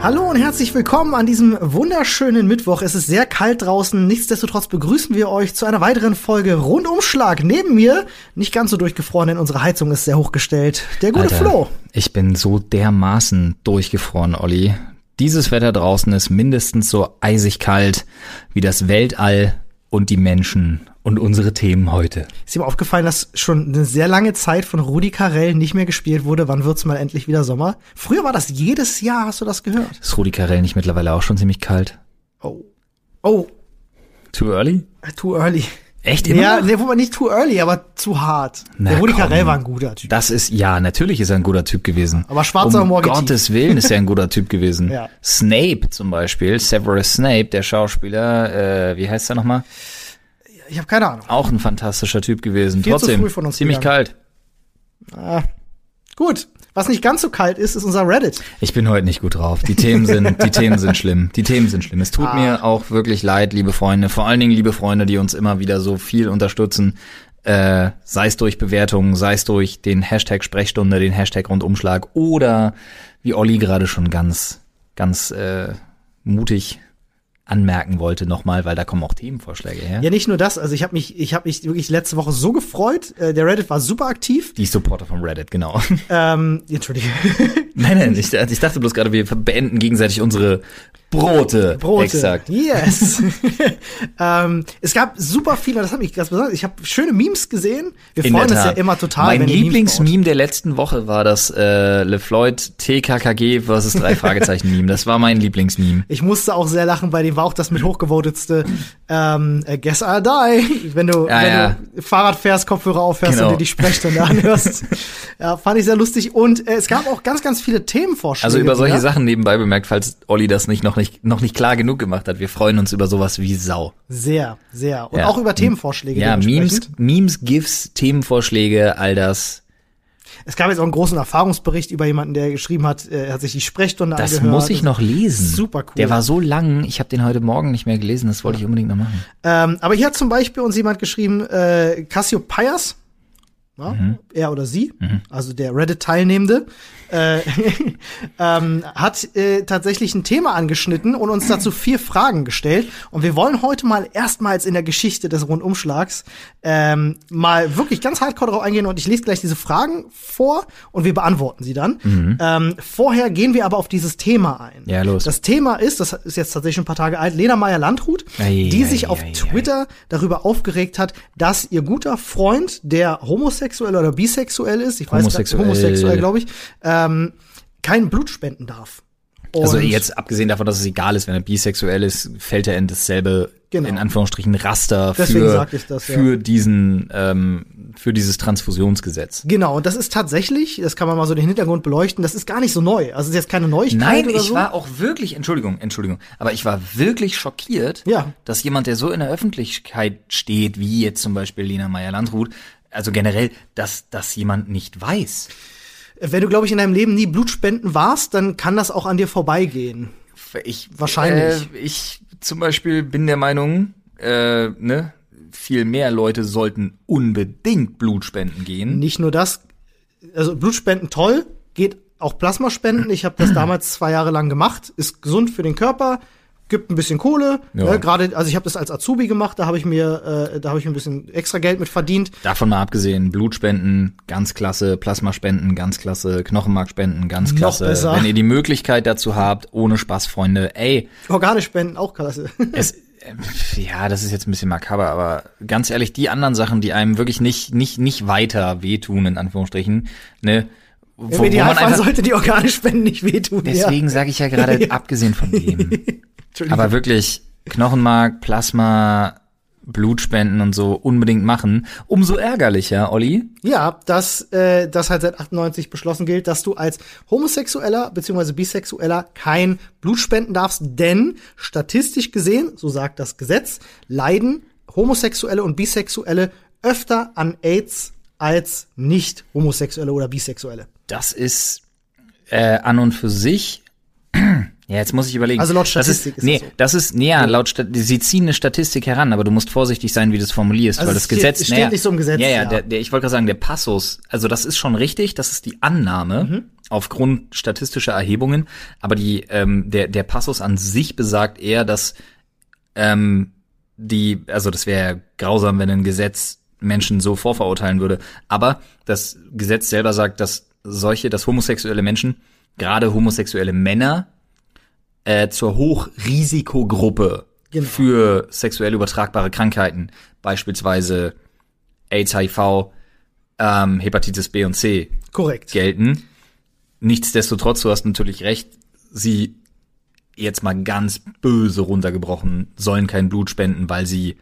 Hallo und herzlich willkommen an diesem wunderschönen Mittwoch. Es ist sehr kalt draußen. Nichtsdestotrotz begrüßen wir euch zu einer weiteren Folge Rundumschlag. Neben mir, nicht ganz so durchgefroren, denn unsere Heizung ist sehr hochgestellt, der gute Alter, Flo. Ich bin so dermaßen durchgefroren, Olli. Dieses Wetter draußen ist mindestens so eisig kalt wie das Weltall und die Menschen und unsere Themen heute. Ist dir mal aufgefallen, dass schon eine sehr lange Zeit von Rudi Carell nicht mehr gespielt wurde? Wann wird's mal endlich wieder Sommer? Früher war das jedes Jahr, hast du das gehört? Ist Rudi Carell nicht mittlerweile auch schon ziemlich kalt? Oh. Oh, Too early? too early. Echt immer? Ja, nee, wo man nicht too early, aber zu hart. Na, der Rudi. Carell war ein guter Typ. Das ist, ja, natürlich ist er ein guter Typ gewesen. Aber schwarzer um Humor Gottes Willen ist er ein guter Typ gewesen. Ja. Snape zum Beispiel, Severus Snape, der Schauspieler, äh, wie heißt er nochmal? Ich habe keine Ahnung. Auch ein fantastischer Typ gewesen. Viel zu Trotzdem, früh von uns ziemlich gegangen. kalt. Ah, gut. Was nicht ganz so kalt ist, ist unser Reddit. Ich bin heute nicht gut drauf. Die Themen sind, die Themen sind schlimm. Die Themen sind schlimm. Es tut Ah. mir auch wirklich leid, liebe Freunde. Vor allen Dingen liebe Freunde, die uns immer wieder so viel unterstützen. Äh, sei es durch Bewertungen, sei es durch den Hashtag Sprechstunde, den Hashtag Rundumschlag oder wie Olli gerade schon ganz, ganz äh, mutig anmerken wollte nochmal, weil da kommen auch Themenvorschläge her. Ja, nicht nur das. Also ich habe mich, ich habe mich wirklich letzte Woche so gefreut. Äh, der Reddit war super aktiv. Die Supporter vom Reddit, genau. Ähm, Entschuldige. nein, nein, ich, ich dachte bloß gerade, wir beenden gegenseitig unsere Brote. Brote. Exakt. Yes. ähm, es gab super viele, das hat mich ganz besonders. Ich habe schöne Memes gesehen. Wir In freuen uns ja immer total. Mein. Lieblingsmeme der letzten Woche war das äh, LeFloid TKKG versus drei Fragezeichen Meme. Das war mein Lieblingsmeme. Ich musste auch sehr lachen, bei dem war auch das mit hochgevotetste ähm, äh, Guess I Die. Wenn du, Ja, wenn ja. du Fahrrad fährst, Kopfhörer aufhörst Genau. und dir die Sprechstunde anhörst. ja, fand ich sehr lustig. Und äh, es gab auch ganz, ganz viele Themenvorschläge. Also über solche wieder. Sachen nebenbei bemerkt, falls Olli das nicht noch nicht noch nicht klar genug gemacht hat. Wir freuen uns über sowas wie Sau. Sehr, sehr. Und Ja. auch über Themenvorschläge. Ja, Memes. Memes, GIFs, Themenvorschläge, all das. Es gab jetzt auch einen großen Erfahrungsbericht über jemanden, der geschrieben hat, äh, er hat sich die Sprechstunde Das angehört. muss ich noch lesen. Super cool. Der war so lang, ich habe den heute Morgen nicht mehr gelesen, das wollte ich unbedingt noch machen. Ähm, aber hier hat zum Beispiel uns jemand geschrieben, äh, Cassiopeia, ja, Mhm. er oder sie, also der Reddit-Teilnehmende, äh, ähm, hat äh, tatsächlich ein Thema angeschnitten und uns dazu vier Fragen gestellt. Und wir wollen heute mal erstmals in der Geschichte des Rundumschlags ähm, mal wirklich ganz hardcore drauf eingehen. Und ich lese gleich diese Fragen vor und wir beantworten sie dann. Ähm, vorher gehen wir aber auf dieses Thema ein. Mhm. Ja, los. Das Thema ist, das ist jetzt tatsächlich ein paar Tage alt, Lena Meyer-Landrut, Ei, die ei, sich auf ei, ei. Twitter darüber aufgeregt hat, dass ihr guter Freund, der homosexuell oder bisexuell ist, ich weiß Homosexuell. grad, homosexuell, glaube ich, ähm, kein Blut spenden darf. Also Und- jetzt abgesehen davon, dass es egal ist, wenn er bisexuell ist, fällt er in dasselbe Genau. in Anführungsstrichen Raster für das, ja. für diesen ähm, für dieses Transfusionsgesetz. Genau, und das ist tatsächlich, das kann man mal so den Hintergrund beleuchten, das ist gar nicht so neu. Also es ist jetzt keine Neuigkeit Nein, ich so. war auch wirklich, Entschuldigung, Entschuldigung, aber ich war wirklich schockiert, Ja. dass jemand, der so in der Öffentlichkeit steht, wie jetzt zum Beispiel Lena Meyer-Landrut, also generell, dass das jemand nicht weiß. Wenn du, glaube ich, in deinem Leben nie Blutspenden warst, dann kann das auch an dir vorbeigehen. Ich, Wahrscheinlich. Äh, ich zum Beispiel bin der Meinung, äh, ne, viel mehr Leute sollten unbedingt Blutspenden gehen. Nicht nur das, also Blutspenden toll, geht auch Plasmaspenden. Ich habe das damals zwei Jahre lang gemacht, ist gesund für den Körper, gibt ein bisschen Kohle. Ja. Ne, Gerade, also ich habe das als Azubi gemacht, da habe ich mir, äh, da habe ich ein bisschen extra Geld mit verdient. Davon mal abgesehen, Blutspenden, ganz klasse, Plasmaspenden, ganz klasse, Knochenmarkspenden, ganz Noch klasse. besser. Wenn ihr die Möglichkeit dazu habt, ohne Spaß, Freunde, ey, Organespenden auch klasse. es, äh, ja, das ist jetzt ein bisschen makaber, aber ganz ehrlich, die anderen Sachen, die einem wirklich nicht, nicht, nicht weiter wehtun, in Anführungsstrichen, ne, wo, Im Idealfall sollte die Organespenden nicht wehtun. deswegen sage ich ja gerade, Ja. abgesehen von dem. Aber wirklich, Knochenmark, Plasma, Blutspenden und so unbedingt machen. Umso ärgerlicher, Olli. Ja, dass äh, das halt seit 98 beschlossen gilt, dass du als Homosexueller bzw. Bisexueller kein Blut spenden darfst, denn statistisch gesehen, so sagt das Gesetz, leiden Homosexuelle und Bisexuelle öfter an AIDS als nicht Homosexuelle oder Bisexuelle. Das ist äh, an und für sich. Ja, jetzt muss ich überlegen. Also laut das Statistik ist, ist nee, das so. das ist, nee, ja, laut Stat sie ziehen eine Statistik heran, aber du musst vorsichtig sein, wie du es formulierst, Also weil das steht- Gesetz, es steht naja, nicht so im Gesetz, Ja, ja, ja. Der, der, ich wollte gerade sagen, der Passus, also das ist schon richtig, das ist die Annahme, Mhm. aufgrund statistischer Erhebungen, aber die ähm, der der Passus an sich besagt eher, dass ähm, die also das wäre grausam, wenn ein Gesetz Menschen so vorverurteilen würde, aber das Gesetz selber sagt, dass solche, dass homosexuelle Menschen, gerade homosexuelle Männer äh, zur Hochrisikogruppe Genau. für sexuell übertragbare Krankheiten, beispielsweise AIDS, HIV, ähm, Hepatitis B und C Korrekt. gelten. Nichtsdestotrotz, du hast natürlich recht, sie jetzt mal ganz böse runtergebrochen, sollen kein Blut spenden, weil sie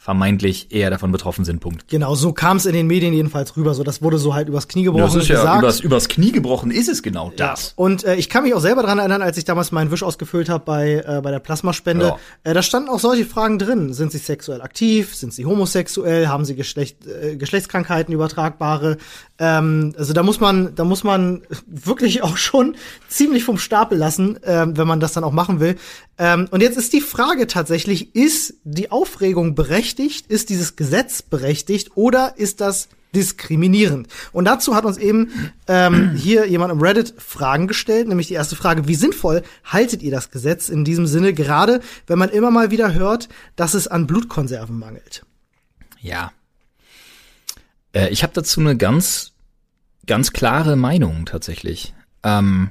vermeintlich eher davon betroffen sind. Punkt. Genau, so kam es in den Medien jedenfalls rüber. So, das wurde so halt übers Knie gebrochen gesagt. übers, übers Knie gebrochen ist es genau das. Und äh, ich kann mich auch selber dran erinnern, als ich damals meinen Wisch ausgefüllt habe bei, äh, bei der Plasmaspende. Ja. Äh, da standen auch solche Fragen drin. Sind sie sexuell aktiv? Sind sie homosexuell? Haben sie Geschlecht, äh, Geschlechtskrankheiten übertragbare? Ähm, also da muss man, da muss man wirklich auch schon ziemlich vom Stapel lassen, ähm, wenn man das dann auch machen will. Ähm, und jetzt ist die Frage tatsächlich, ist die Aufregung berechtigt? Ist dieses Gesetz berechtigt? Oder ist das diskriminierend. Und dazu hat uns eben ähm, hier jemand im Reddit Fragen gestellt, nämlich die erste Frage, wie sinnvoll haltet ihr das Gesetz in diesem Sinne, gerade wenn man immer mal wieder hört, dass es an Blutkonserven mangelt? Ja. Äh, ich habe dazu eine ganz, ganz klare Meinung tatsächlich. Ähm,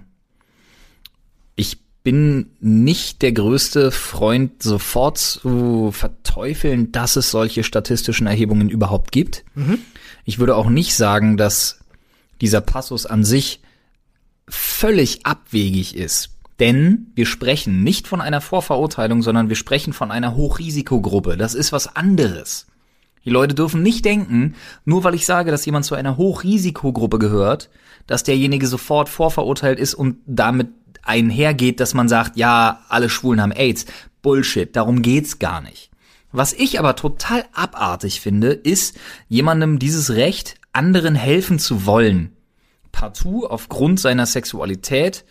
bin nicht der größte Freund, sofort zu verteufeln, dass es solche statistischen Erhebungen überhaupt gibt. Ich würde auch nicht sagen, dass dieser Passus an sich völlig abwegig ist. Denn wir sprechen nicht von einer Vorverurteilung, sondern wir sprechen von einer Hochrisikogruppe. Das ist was anderes. Die Leute dürfen nicht denken, nur weil ich sage, dass jemand zu einer Hochrisikogruppe gehört, dass derjenige sofort vorverurteilt ist und damit einhergeht, dass man sagt, ja, alle Schwulen haben AIDS. Bullshit, darum geht's gar nicht. Was ich aber total abartig finde, ist, jemandem dieses Recht, anderen helfen zu wollen, partout aufgrund seiner Sexualität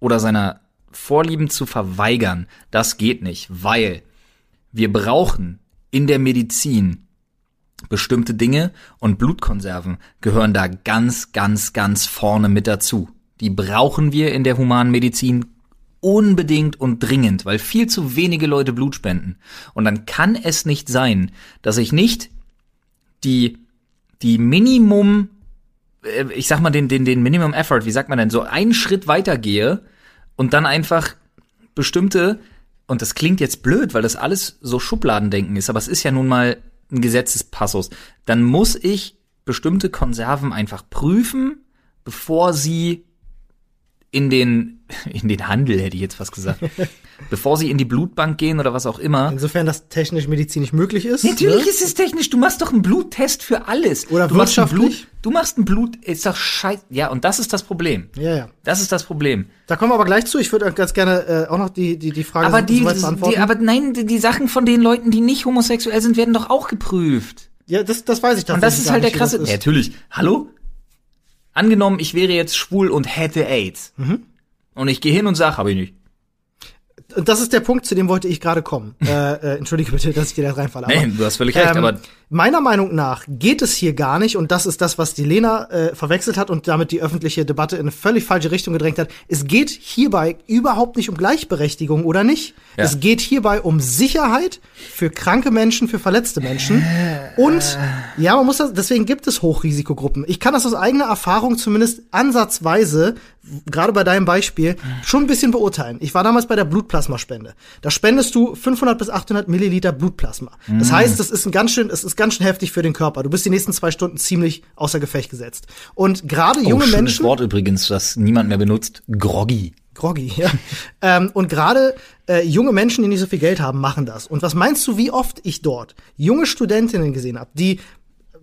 oder seiner Vorlieben zu verweigern. Das geht nicht, weil wir brauchen in der Medizin bestimmte Dinge und Blutkonserven gehören da ganz, ganz, ganz vorne mit dazu. Die brauchen wir in der humanen Medizin unbedingt und dringend, weil viel zu wenige Leute Blut spenden. Und dann kann es nicht sein, dass ich nicht die, die Minimum, äh, ich sag mal den, den, den Minimum Effort, wie sagt man denn, so einen Schritt weitergehe und dann einfach bestimmte, und das klingt jetzt blöd, weil das alles so Schubladendenken ist, aber es ist ja nun mal ein Gesetzespassus, dann muss ich bestimmte Konserven einfach prüfen, bevor sie in den, in den Handel, hätte ich jetzt fast gesagt, bevor sie in die Blutbank gehen oder was auch immer. Insofern das technisch medizinisch möglich ist. Natürlich ne? ist es technisch. Du machst doch einen Bluttest für alles. Oder du machst wirtschaftlich. Blut, du machst ein Blut, ist doch scheiße. Ja, und das ist das Problem. Ja, ja. Das ist das Problem. Da kommen wir aber gleich zu. Ich würde ganz gerne äh, auch noch die, die, die Frage Aber die, beantworten. die, aber nein, die, die Sachen von den Leuten, die nicht homosexuell sind, werden doch auch geprüft. ja, das, das weiß ich tatsächlich Und das ist halt der krasse. Ja, natürlich. Hallo? Angenommen, ich wäre jetzt schwul und hätte AIDS. Mhm. Und ich gehe hin und sag, habe ich nicht. Und das ist der Punkt, zu dem wollte ich gerade kommen. äh, äh, entschuldige bitte, dass ich dir da reinfalle. aber- Nee, du hast völlig recht, Ähm, aber meiner Meinung nach geht es hier gar nicht, und das ist das, was die Lena äh, verwechselt hat und damit die öffentliche Debatte in eine völlig falsche Richtung gedrängt hat. Es geht hierbei überhaupt nicht um Gleichberechtigung oder nicht. Ja. Es geht hierbei um Sicherheit für kranke Menschen, für verletzte Menschen. Und ja, man muss das, deswegen gibt es Hochrisikogruppen. Ich kann das aus eigener Erfahrung zumindest ansatzweise, gerade bei deinem Beispiel, schon ein bisschen beurteilen. Ich war damals bei der Blutplasmaspende. Da spendest du 500 bis 800 Milliliter Blutplasma. Das heißt, das ist ein ganz schön, es ist ganz schön heftig für den Körper. Du bist die nächsten zwei Stunden ziemlich außer Gefecht gesetzt. Und gerade junge oh, schönes Menschen, Wort übrigens, das niemand mehr benutzt. Groggy. groggy, ja. ähm, und gerade äh, junge Menschen, die nicht so viel Geld haben, machen das. Und was meinst du, wie oft ich dort junge Studentinnen gesehen habe, die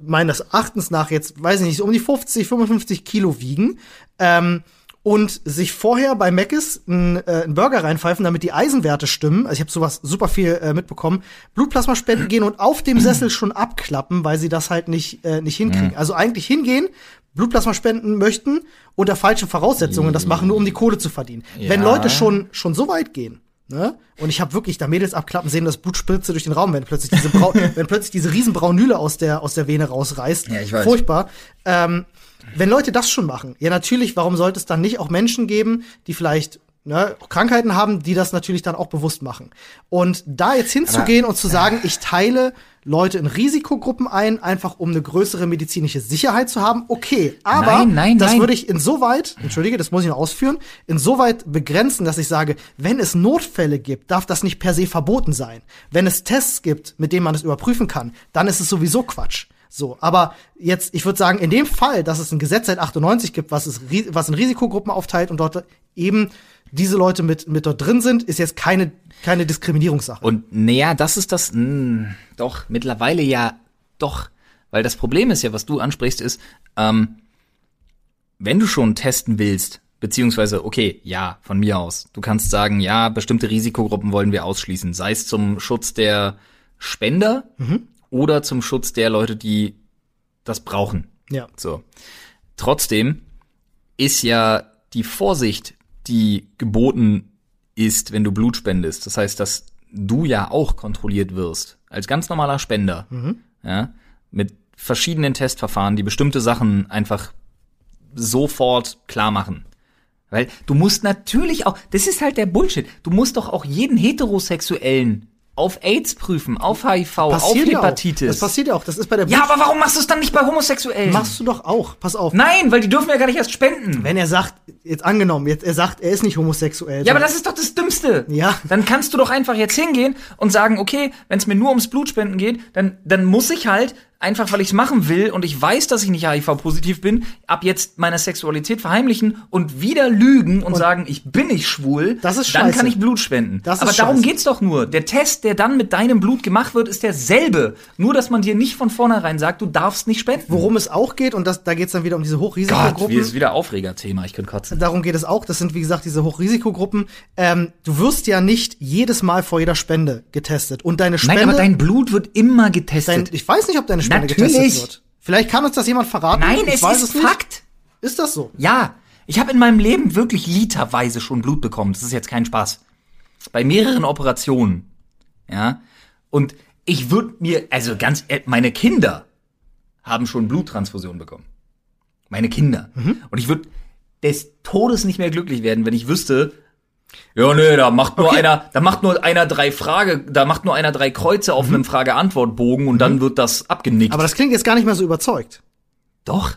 meines Erachtens nach jetzt, weiß ich nicht, so um die 50, 55 Kilo wiegen, ähm, und sich vorher bei Mc's einen äh, einen Burger reinpfeifen, damit die Eisenwerte stimmen. Also ich habe sowas super viel äh, mitbekommen. Blutplasmaspenden gehen und auf dem Sessel schon abklappen, weil sie das halt nicht äh, nicht hinkriegen. Also eigentlich hingehen, Blutplasma spenden möchten unter falschen Voraussetzungen das machen, nur um die Kohle zu verdienen. Wenn Ja. Leute schon schon so weit gehen, Ne? Und ich habe wirklich da Mädels abklappen sehen, dass Blutspritze durch den Raum, wenn plötzlich diese Brau wenn plötzlich diese riesen Braunüle aus der aus der Vene rausreißt. Ja, ich weiß. Furchtbar. Ähm, wenn Leute das schon machen, ja natürlich, warum sollte es dann nicht auch Menschen geben, die vielleicht ne, Krankheiten haben, die das natürlich dann auch bewusst machen. Und da jetzt hinzugehen und zu sagen, ich teile Leute in Risikogruppen ein, einfach um eine größere medizinische Sicherheit zu haben, okay. Aber Nein, nein, das nein. würde ich insoweit, entschuldige, das muss ich noch ausführen, insoweit begrenzen, dass ich sage, wenn es Notfälle gibt, darf das nicht per se verboten sein. Wenn es Tests gibt, mit denen man es überprüfen kann, dann ist es sowieso Quatsch. So, aber jetzt, ich würde sagen, in dem Fall, dass es ein Gesetz seit 98 gibt, was es, was in Risikogruppen aufteilt und dort eben diese Leute mit, mit dort drin sind, ist jetzt keine, keine Diskriminierungssache. Und naja, das ist das, mh, doch, mittlerweile ja, doch. Weil das Problem ist ja, was du ansprichst, ist, ähm, wenn du schon testen willst, beziehungsweise, okay, ja, von mir aus, du kannst sagen, ja, bestimmte Risikogruppen wollen wir ausschließen, sei es zum Schutz der Spender oder zum Schutz der Leute, die das brauchen. ja. So. Trotzdem ist ja die Vorsicht, die geboten ist, wenn du Blut spendest. Das heißt, dass du ja auch kontrolliert wirst. Als ganz normaler Spender. Ja. Mit verschiedenen Testverfahren, die bestimmte Sachen einfach sofort klar machen. Weil du musst natürlich auch, das ist halt der Bullshit. Du musst doch auch jeden Heterosexuellen auf AIDS prüfen, auf HIV, auf ja auch. Hepatitis. Das passiert ja auch. Das ist bei der ja, aber warum machst du es dann nicht bei Homosexuellen? machst du doch auch. Pass auf. Nein, weil die dürfen ja gar nicht erst spenden. Wenn er sagt, jetzt angenommen, jetzt er sagt, er ist nicht homosexuell. Ja, aber das ist doch das Dümmste. Ja. Dann kannst du doch einfach jetzt hingehen und sagen, okay, wenn es mir nur ums Blutspenden geht, dann, dann muss ich halt, einfach weil ich es machen will und ich weiß, dass ich nicht HIV-positiv bin, ab jetzt meine Sexualität verheimlichen und wieder lügen und, sagen, ich bin nicht schwul, Das ist dann scheiße. kann ich Blut spenden. Das ist aber darum scheiße. geht's doch nur. Der Test, der dann mit deinem Blut gemacht wird, ist derselbe. Nur, dass man dir nicht von vornherein sagt, du darfst nicht spenden. Worum es auch geht, und das, da geht es dann wieder um diese Gott, Hochrisikogruppen. wie ist wieder Aufregerthema. Ich könnte kotzen. Darum geht es auch. Das sind, wie gesagt, diese Hochrisikogruppen. Ähm, du wirst ja nicht jedes Mal vor jeder Spende getestet. Und deine Spende. Nein, aber dein Blut wird immer getestet. dein, ich weiß nicht, ob deine Spende Natürlich. getestet wird. Vielleicht kann uns das jemand verraten. Nein, ich es weiß ist es nicht. Fakt. Ist das so? Ja, ich habe in meinem Leben wirklich literweise schon Blut bekommen. Das ist jetzt kein Spaß. Bei mehreren Operationen. Ja. Und ich würde mir, also ganz, ehr- meine Kinder haben schon Bluttransfusion bekommen. Meine Kinder. Und ich würde des Todes nicht mehr glücklich werden, wenn ich wüsste, ja, nee, da macht nur Okay. einer, da macht nur einer drei Frage, da macht nur einer drei Kreuze auf einem Frage-Antwort-Bogen und dann wird das abgenickt. Aber das klingt jetzt gar nicht mehr so überzeugt. doch.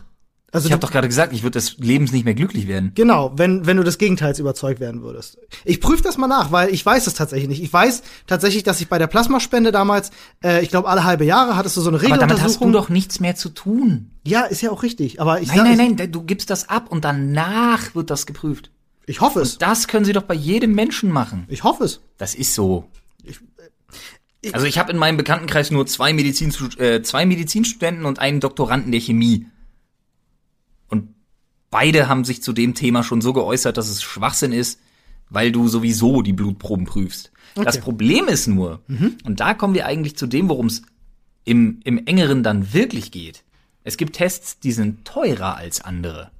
Also Ich habe doch gerade gesagt, ich würde des Lebens nicht mehr glücklich werden. Genau, wenn, wenn du des Gegenteils überzeugt werden würdest. Ich prüfe das mal nach, weil ich weiß es tatsächlich nicht. Ich weiß tatsächlich, dass ich bei der Plasmaspende damals, äh, ich glaube, alle halbe Jahre hattest du so eine Aber damit hast du Regeluntersuchung. doch nichts mehr zu tun. Ja, ist ja auch richtig. Aber ich, Nein, sag, nein, nein, du gibst das ab und danach wird das geprüft. Ich hoffe es. Das können sie doch bei jedem Menschen machen. Ich hoffe es. Das ist so. Also ich habe in meinem Bekanntenkreis nur zwei, Medizin, äh, zwei Medizinstudenten und einen Doktoranden der Chemie. Und beide haben sich zu dem Thema schon so geäußert, dass es Schwachsinn ist, weil du sowieso die Blutproben prüfst. Das Problem ist nur, und da kommen wir eigentlich zu dem, worum es im, im engeren dann wirklich geht. Es gibt Tests, die sind teurer als andere.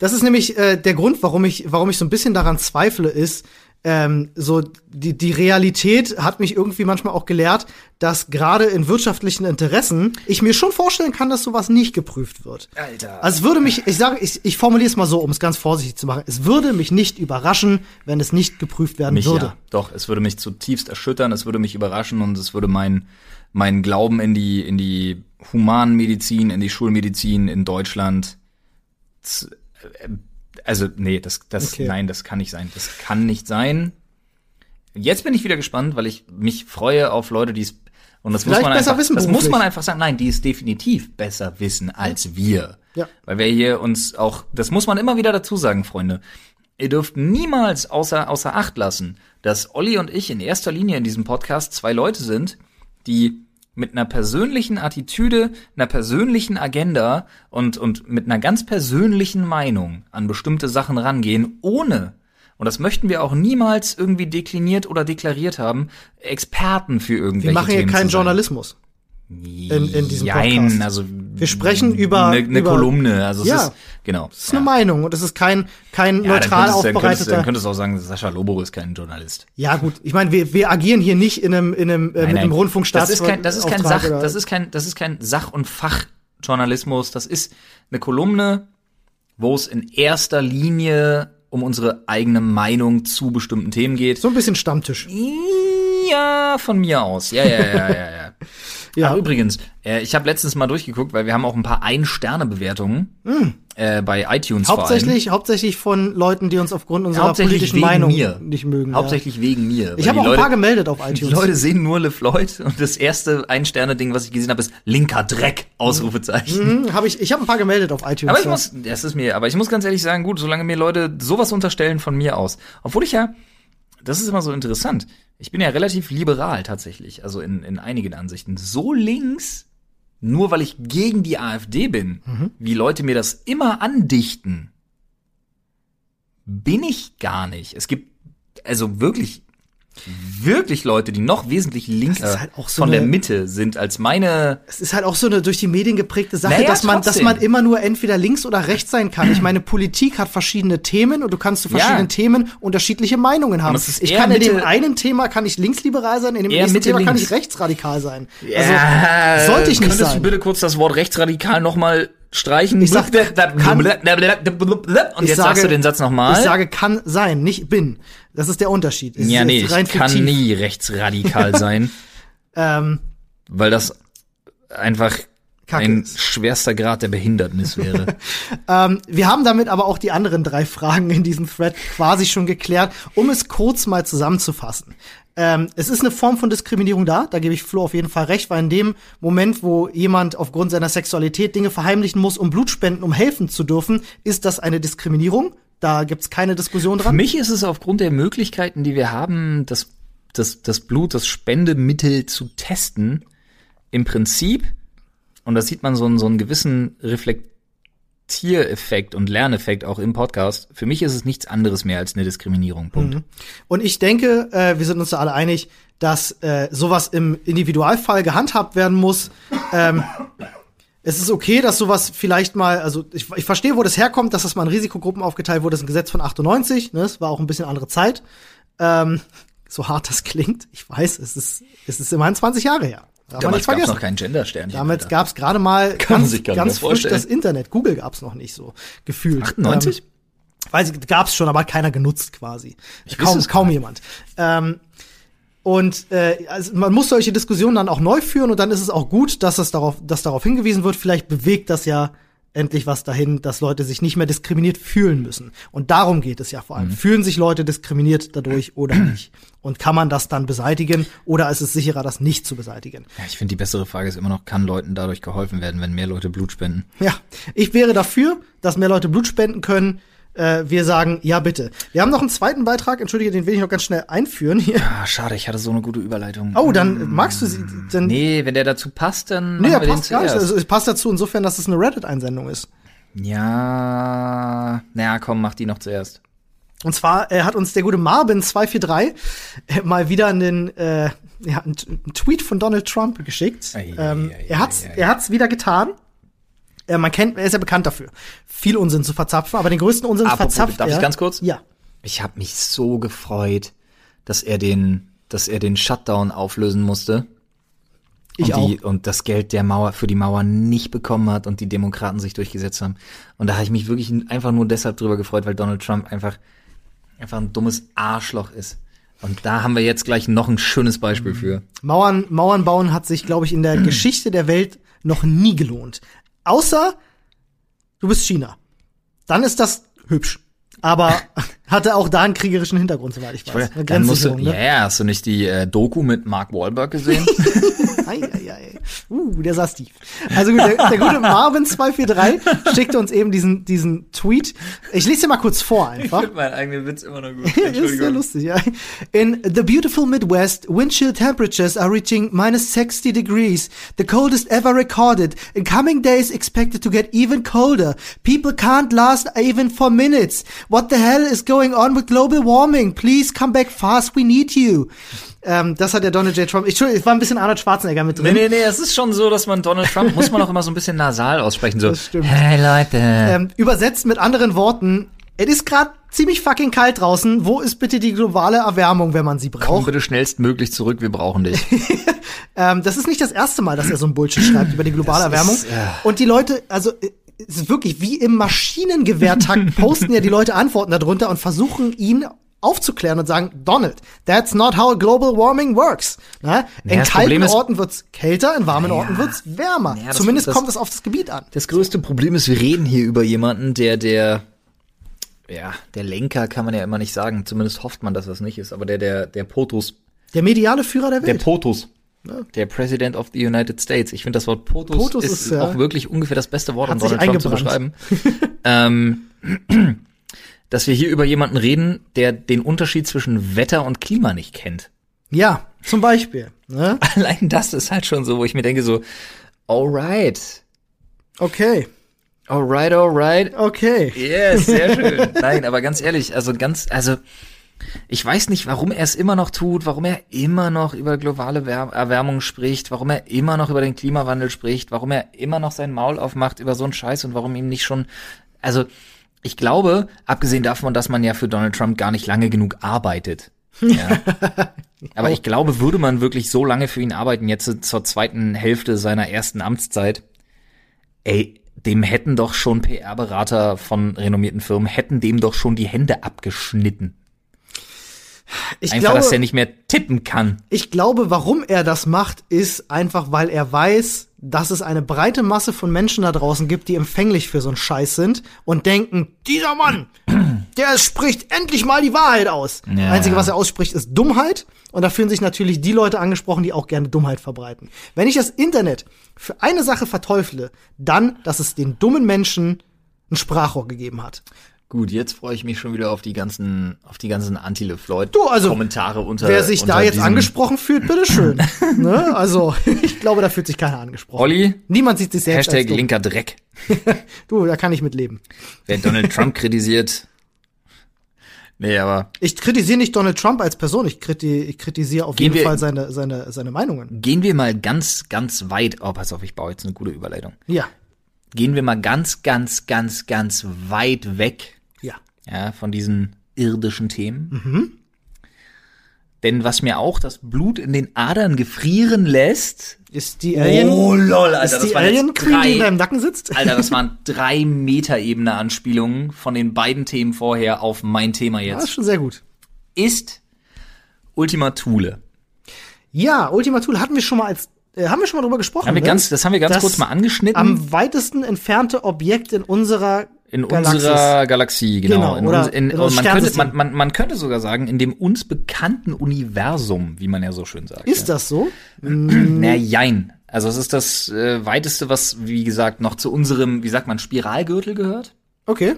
Das ist nämlich äh, der Grund, warum ich, warum ich so ein bisschen daran zweifle, ist, ähm, so die, die Realität hat mich irgendwie manchmal auch gelehrt, dass gerade in wirtschaftlichen Interessen ich mir schon vorstellen kann, dass sowas nicht geprüft wird. Alter. Also es würde mich, ich sage, ich, ich formuliere es mal so, um es ganz vorsichtig zu machen. Es würde mich nicht überraschen, wenn es nicht geprüft werden mich würde. ja. Doch, es würde mich zutiefst erschüttern, es würde mich überraschen und es würde mein mein Glauben in die in die Humanmedizin, in die Schulmedizin in Deutschland also nee, das das Okay. nein, das kann nicht sein. Das kann nicht sein. Jetzt bin ich wieder gespannt, weil ich mich freue auf Leute, die es und das Vielleicht muss man einfach, wissen das muss man einfach sagen. Nein, die es definitiv besser wissen als wir. Ja. Weil wir hier uns auch, das muss man immer wieder dazu sagen, Freunde. Ihr dürft niemals außer, außer Acht lassen, dass Olli und ich in erster Linie in diesem Podcast zwei Leute sind, die mit einer persönlichen Attitüde, einer persönlichen Agenda und, und mit einer ganz persönlichen Meinung an bestimmte Sachen rangehen, ohne, und das möchten wir auch niemals irgendwie dekliniert oder deklariert haben, Experten für irgendwelche Wir machen hier Themen keinen. Journalismus. In, in diesem Jein, Podcast. also Wir sprechen über- eine, eine über- Kolumne, also es Ja. ist genau. Das ist eine Meinung und es ist kein, kein ja, neutral dann könntest, dann, könntest, dann aufbereiteter. könntest du auch sagen, Sascha Lobo ist kein Journalist. Ja, gut. Ich meine, wir, wir agieren hier nicht in einem, in einem, äh, mit einem Rundfunkstaat. Das ist kein, das ist kein Sach, das ist kein, das ist kein Sach- und Fachjournalismus. Das ist eine Kolumne, wo es in erster Linie um unsere eigene Meinung zu bestimmten Themen geht. so ein bisschen Stammtisch. Ja, von mir aus. Ja, ja, ja, ja, ja. Ja. Ach, übrigens, äh, ich habe letztens mal durchgeguckt, weil wir haben auch ein paar Ein-Sterne-Bewertungen äh, bei iTunes vor allem. Hm. Hauptsächlich, hauptsächlich von Leuten, die uns aufgrund unserer Hauptsächlich politischen Meinung mir. nicht mögen. Hauptsächlich wegen mir. Ja. Ich habe die auch ein Leute, paar gemeldet auf Die iTunes. Leute sehen nur LeFloid und das erste Ein-Sterne-Ding, was ich gesehen habe, ist linker Dreck, Ausrufezeichen. Hm, hab ich ich habe ein paar gemeldet auf iTunes. Aber ich ja. muss, das ist mir, aber ich muss ganz ehrlich sagen, gut, solange mir Leute sowas unterstellen von mir aus. Obwohl ich ja, das ist immer so interessant. Ich bin ja relativ liberal tatsächlich, also in, in einigen Ansichten. So links, nur weil ich gegen die AfD bin, Mhm. wie Leute mir das immer andichten, bin ich gar nicht. Es gibt also wirklich, wirklich Leute, die noch wesentlich linker halt auch so von der Mitte sind als meine Es ist halt auch so eine durch die Medien geprägte Sache, Naja, dass man, dass trotzdem. man immer nur entweder links oder rechts sein kann. Ich meine, Politik hat verschiedene Themen und du kannst zu Ja. verschiedenen Themen unterschiedliche Meinungen haben. Ich kann in dem Mitte- einen Thema kann ich linksliberal sein, in dem nächsten Mitte Thema kann links. ich rechtsradikal sein. Ja, Also sollte ich nicht könntest sein. du bitte kurz das Wort rechtsradikal nochmal streichen? Ich sag, kann- und jetzt sage- sagst du den Satz nochmal. Ich sage kann sein, nicht bin. Das ist der Unterschied. Es ja, nee, ich kann nie rechtsradikal sein, Ähm, weil das einfach Kacke ein ist. schwerster Grad der Behindertnis wäre. Ähm, wir haben damit aber auch die anderen drei Fragen in diesem Thread quasi schon geklärt, um es kurz mal zusammenzufassen. Ähm, es ist eine Form von Diskriminierung da, da gebe ich Flo auf jeden Fall recht, weil in dem Moment, wo jemand aufgrund seiner Sexualität Dinge verheimlichen muss, um Blut spenden, um helfen zu dürfen, ist das eine Diskriminierung. Da gibt's keine Diskussion Für dran. mich ist es aufgrund der Möglichkeiten, die wir haben, das, das, das Blut, das Spendemittel zu testen, im Prinzip, und da sieht man so einen, so einen gewissen Reflektiereffekt und Lerneffekt auch im Podcast, für mich ist es nichts anderes mehr als eine Diskriminierung. Punkt. Mhm. Und ich denke, äh, wir sind uns da alle einig, dass äh, sowas im Individualfall gehandhabt werden muss. Ähm, es ist okay, dass sowas vielleicht mal, also ich, ich verstehe, wo das herkommt, dass das mal in Risikogruppen aufgeteilt wurde. Das ist ein Gesetz von 98, ne? Es war auch ein bisschen andere Zeit. Ähm, so hart das klingt, ich weiß, es ist, es ist immerhin 20 Jahre her. Damals gab es noch keinen Gendersternchen. Damals gab es gerade mal Kann ganz, ganz frisch vorstellen. das Internet. Google gab es noch nicht so gefühlt. 98? Ähm, weiß ich, gab es schon, aber keiner genutzt quasi. Ich kaum kaum jemand. Ähm, und äh, also man muss solche Diskussionen dann auch neu führen und dann ist es auch gut, dass es darauf, dass darauf hingewiesen wird. Vielleicht bewegt das ja endlich was dahin, dass Leute sich nicht mehr diskriminiert fühlen müssen. Und darum geht es ja vor allem. Mhm. Fühlen sich Leute diskriminiert dadurch oder nicht? Und kann man das dann beseitigen oder ist es sicherer, das nicht zu beseitigen? Ja, ich finde, die bessere Frage ist immer noch, kann Leuten dadurch geholfen werden, wenn mehr Leute Blut spenden? Ja, ich wäre dafür, dass mehr Leute Blut spenden können. Äh, wir sagen, ja bitte. Wir haben noch einen zweiten Beitrag, entschuldige, den will ich noch ganz schnell einführen hier. Ah, schade, ich hatte so eine gute Überleitung. Oh, dann magst du sie, dann, Nee, wenn der dazu passt, dann nee, er passt gar nicht. Also, es passt dazu insofern, dass es eine Reddit-Einsendung ist. Ja, naja, komm, mach die noch zuerst. Und zwar äh, hat uns der gute Marvin243 äh, mal wieder einen, äh, ja, einen, Tweet von Donald Trump geschickt. Ei, ähm, ei, er hat's, ei. er hat's wieder getan. Äh, man kennt, er ist ja bekannt dafür, viel Unsinn zu verzapfen, aber den größten Unsinn Apropos, verzapft darf ich er. ganz kurz? Ja. Ich habe mich so gefreut, dass er den, dass er den Shutdown auflösen musste. Ich und, die, und das Geld der Mauer für die Mauer nicht bekommen hat und die Demokraten sich durchgesetzt haben. Und da habe ich mich wirklich einfach nur deshalb drüber gefreut, weil Donald Trump einfach einfach ein dummes Arschloch ist. Und da haben wir jetzt gleich noch ein schönes Beispiel für. Mauern, Mauern bauen hat sich, glaube ich, in der Geschichte der Welt noch nie gelohnt. Außer du bist China. Dann ist das hübsch. Aber hatte auch da einen kriegerischen Hintergrund, soweit ich weiß. Eine Dann musst du, Grenzsicherung, ja, ne? ja, hast du nicht die äh, Doku mit Mark Wahlberg gesehen? Ei, ei, ei. Uh, der saß tief. Also gut, der, der gute Marvin243 schickte uns eben diesen, diesen Tweet. Ich lese dir mal kurz vor einfach. meinen eigenen Witz immer noch gut. Ist sehr lustig, ja. In the beautiful Midwest, wind chill temperatures are reaching minus 60 degrees, the coldest ever recorded. In coming days expected to get even colder. People can't last even for minutes. What the hell is going on with global warming? Please come back fast, we need you. Ähm, das hat der Donald J. Trump. Ich, Entschuldigung, es war ein bisschen Arnold Schwarzenegger mit drin. Nee, nee, es ist schon so, dass man Donald Trump muss man auch immer so ein bisschen nasal aussprechen. So, Das stimmt. hey Leute. Ähm, übersetzt mit anderen Worten, es ist gerade ziemlich fucking kalt draußen. Wo ist bitte die globale Erwärmung, wenn man sie Komm braucht? bitte schnellstmöglich zurück, wir brauchen dich. Ähm, das ist nicht das erste Mal, dass er so ein Bullshit schreibt über die globale Das Erwärmung. ist, ja. Und die Leute, also äh, es ist wirklich wie im Maschinengewehrtakt, posten ja die Leute Antworten darunter und versuchen ihn aufzuklären und sagen, Donald, that's not how global warming works. Na? In das kalten ist- Orten wird's kälter, in warmen Orten wird's wärmer. Ja, das- Zumindest das- kommt es auf das Gebiet an. Das größte Problem ist, wir reden hier über jemanden, der der ja, der Lenker kann man ja immer nicht sagen, zumindest hofft man, dass das nicht ist, aber der der der POTUS, Der mediale Führer der der Welt. POTUS. Der President of the United States. Ich finde das Wort POTUS, POTUS ist, ist, ja- auch wirklich ungefähr das beste Wort, um Donald Trump zu beschreiben. ähm, dass wir hier über jemanden reden, der den Unterschied zwischen Wetter und Klima nicht kennt. ja, zum Beispiel. Ne? Allein das ist halt schon so, wo ich mir denke so, alright, Okay, alright, alright. okay. Yes, sehr schön. Nein, aber ganz ehrlich, also ganz, also ich weiß nicht, warum er es immer noch tut, warum er immer noch über globale Wär Erwärmung spricht, warum er immer noch über den Klimawandel spricht, warum er immer noch sein Maul aufmacht über so einen Scheiß und warum ihm nicht schon, also ich glaube, abgesehen davon, dass man ja für Donald Trump gar nicht lange genug arbeitet. Ja. Aber ich glaube, würde man wirklich so lange für ihn arbeiten, jetzt zur zweiten Hälfte seiner ersten Amtszeit, ey, dem hätten doch schon PR-Berater von renommierten Firmen, hätten dem doch schon die Hände abgeschnitten. Ich Einfach, glaube, dass er nicht mehr tippen kann. Ich glaube, warum er das macht, ist einfach, weil er weiß, dass es eine breite Masse von Menschen da draußen gibt, die empfänglich für so einen Scheiß sind und denken, dieser Mann, der spricht endlich mal die Wahrheit aus. Ja. Einzige, was er ausspricht, ist Dummheit. Und da fühlen sich natürlich die Leute angesprochen, die auch gerne Dummheit verbreiten. Wenn ich das Internet für eine Sache verteufle, dann, dass es den dummen Menschen ein Sprachrohr gegeben hat. Gut, jetzt freue ich mich schon wieder auf die ganzen, auf die ganzen Anti-LeFloid Du, also, Kommentare unter. Wer sich da unter jetzt diesem- angesprochen fühlt, bitteschön. ne? Also, ich glaube, da fühlt sich keiner angesprochen. Olli, Niemand sieht sich selbst Hashtag linker Dreck. Du, da kann ich mit leben. Wer Donald Trump kritisiert. Nee, aber Ich kritisiere nicht Donald Trump als Person, ich, kriti ich kritisiere auf jeden wir- Fall seine, seine, seine Meinungen. gehen wir mal ganz, ganz weit. Oh, pass auf, ich baue jetzt eine gute Überleitung. Ja, Gehen wir mal ganz, ganz, ganz, ganz weit weg ja. von diesen irdischen Themen. Denn was mir auch das Blut in den Adern gefrieren lässt. Ist die Alien, Oh, lol, Alter, ist das die jetzt Alien Queen, die in deinem Nacken sitzt? Alter, das waren drei Meter Ebene Anspielungen von den beiden Themen vorher auf mein Thema Das ist jetzt. schon sehr gut. Ist Ultima Thule. Ja, Ultima Thule hatten wir schon mal als, äh, haben wir schon mal drüber gesprochen. Haben wir ne? ganz, das haben wir ganz kurz mal angeschnitten. Am weitesten entfernte Objekt in unserer in Galaxis. unserer Galaxie, genau. Genau, in oder uns, in, unserem man, könnte, man, man, man könnte sogar sagen, in dem uns bekannten Universum, wie man ja so schön sagt. Ist das so? Na, jein. Also es ist das äh, weiteste, was, wie gesagt, noch zu unserem, wie sagt man, Spiralgürtel gehört. Okay.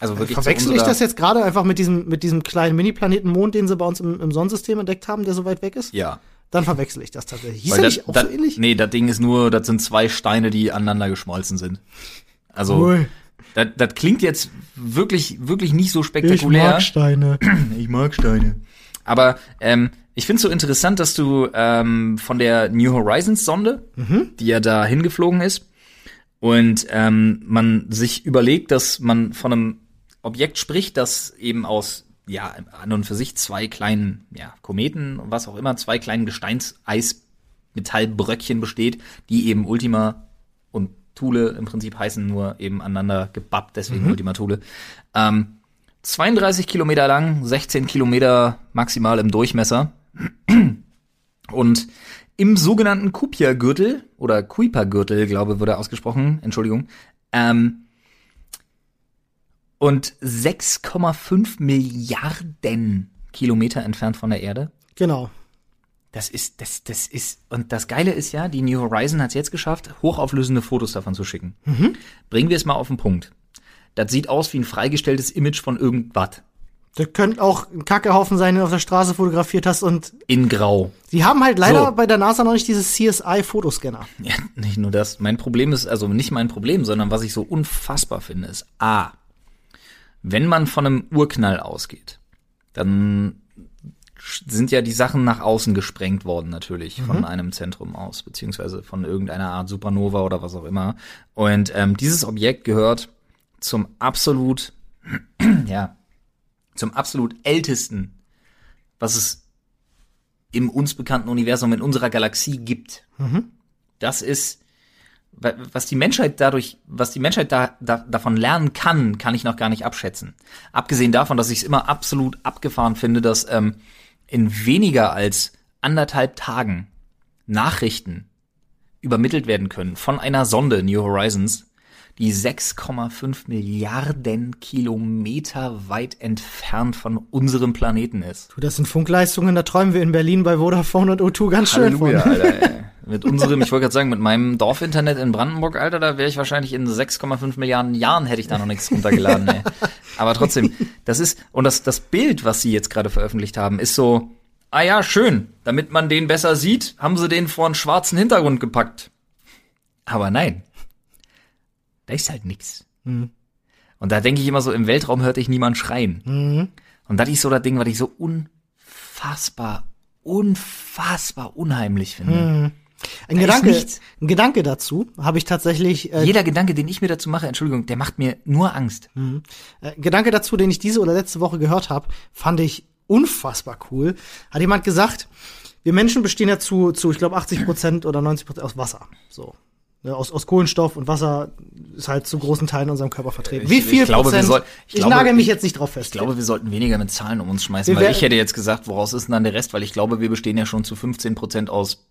Also wirklich Verwechsel ich das jetzt gerade einfach mit diesem, mit diesem kleinen Mini-Planeten Mond, den sie bei uns im, im Sonnensystem entdeckt haben, der so weit weg ist? Ja. Dann verwechsel ich das tatsächlich. Hieß Weil das, nicht auch das, so ähnlich? Nee, das Ding ist nur, das sind zwei Steine, die aneinander geschmolzen sind. Also, Cool. Das, das klingt jetzt wirklich, wirklich nicht so spektakulär. Steine. Ich mag Steine. Aber ähm, ich finde es so interessant, dass du ähm, von der New Horizons Sonde, die ja da hingeflogen ist, und ähm, man sich überlegt, dass man von einem Objekt spricht, das eben aus ja an und für sich zwei kleinen ja, Kometen und was auch immer, zwei kleinen Gesteinseis-Metallbröckchen besteht, die eben Ultima und Thule im Prinzip heißen, nur eben aneinander gebappt, deswegen Ultima Thule. Ähm, 32 Kilometer lang, 16 Kilometer maximal im Durchmesser. Und im sogenannten Kupia-Gürtel oder Kuiper-Gürtel, glaube ich, wurde ausgesprochen, Entschuldigung, ähm, und 6,5 Milliarden Kilometer entfernt von der Erde. Genau. Das ist, das, das ist, und das Geile ist ja, die New Horizon hat es jetzt geschafft, hochauflösende Fotos davon zu schicken. Bringen wir es mal auf den Punkt. Das sieht aus wie ein freigestelltes Image von irgendwas. Das könnte auch ein Kackehaufen sein, den du auf der Straße fotografiert hast. Und In Grau. sie haben halt leider So. bei der NASA noch nicht dieses CSI-Fotoscanner. Ja, nicht nur das. Mein Problem ist, also nicht mein Problem, sondern was ich so unfassbar finde, ist A, wenn man von einem Urknall ausgeht, dann sind ja die Sachen nach außen gesprengt worden natürlich von einem Zentrum aus, beziehungsweise von irgendeiner Art Supernova oder was auch immer. Und ähm, dieses Objekt gehört zum absolut, ja, zum absolut ältesten, was es im uns bekannten Universum in unserer Galaxie gibt. Das ist wa- was die Menschheit dadurch, was die Menschheit da, da, davon lernen kann, kann ich noch gar nicht abschätzen. Abgesehen davon, dass ich es immer absolut abgefahren finde, dass ähm, in weniger als anderthalb Tagen Nachrichten übermittelt werden können von einer Sonde New Horizons, die 6,5 Milliarden Kilometer weit entfernt von unserem Planeten ist. Du, das sind Funkleistungen, da träumen wir in Berlin bei Vodafone und O2 ganz schön Halleluja, von. Alter, ey. Mit unserem, ich wollte gerade sagen, mit meinem Dorfinternet in Brandenburg, Alter, da wäre ich wahrscheinlich in 6,5 Milliarden Jahren hätte ich da noch nichts runtergeladen, ey. Aber trotzdem, das ist, und das, das Bild, was sie jetzt gerade veröffentlicht haben, ist so, ah ja, schön, damit man den besser sieht, haben sie den vor einen schwarzen Hintergrund gepackt. Aber nein. Da ist halt nix. Und da denke ich immer so, im Weltraum hörte ich niemand schreien. Und das ist so das Ding, was ich so unfassbar, unfassbar unheimlich finde. Ein Da Gedanke, ein Gedanke dazu habe ich tatsächlich, äh, Jeder Gedanke, den ich mir dazu mache, Entschuldigung, der macht mir nur Angst. äh, Gedanke dazu, den ich diese oder letzte Woche gehört habe, fand ich unfassbar cool. Hat jemand gesagt, wir Menschen bestehen ja zu, zu ich glaube, 80 Prozent oder 90 Prozent aus Wasser. So. Ne, aus, aus Kohlenstoff und Wasser ist halt zu großen Teilen in unserem Körper vertreten. Ich- Wie ich viel glaube, wir Prozent? soll- ich ich glaube, nagel mich ich- jetzt nicht drauf fest. Ich glaube, wir sollten weniger mit Zahlen um uns schmeißen, Wir weil ich hätte jetzt gesagt, woraus ist denn dann der Rest? Weil ich glaube, wir bestehen ja schon zu 15 Prozent aus,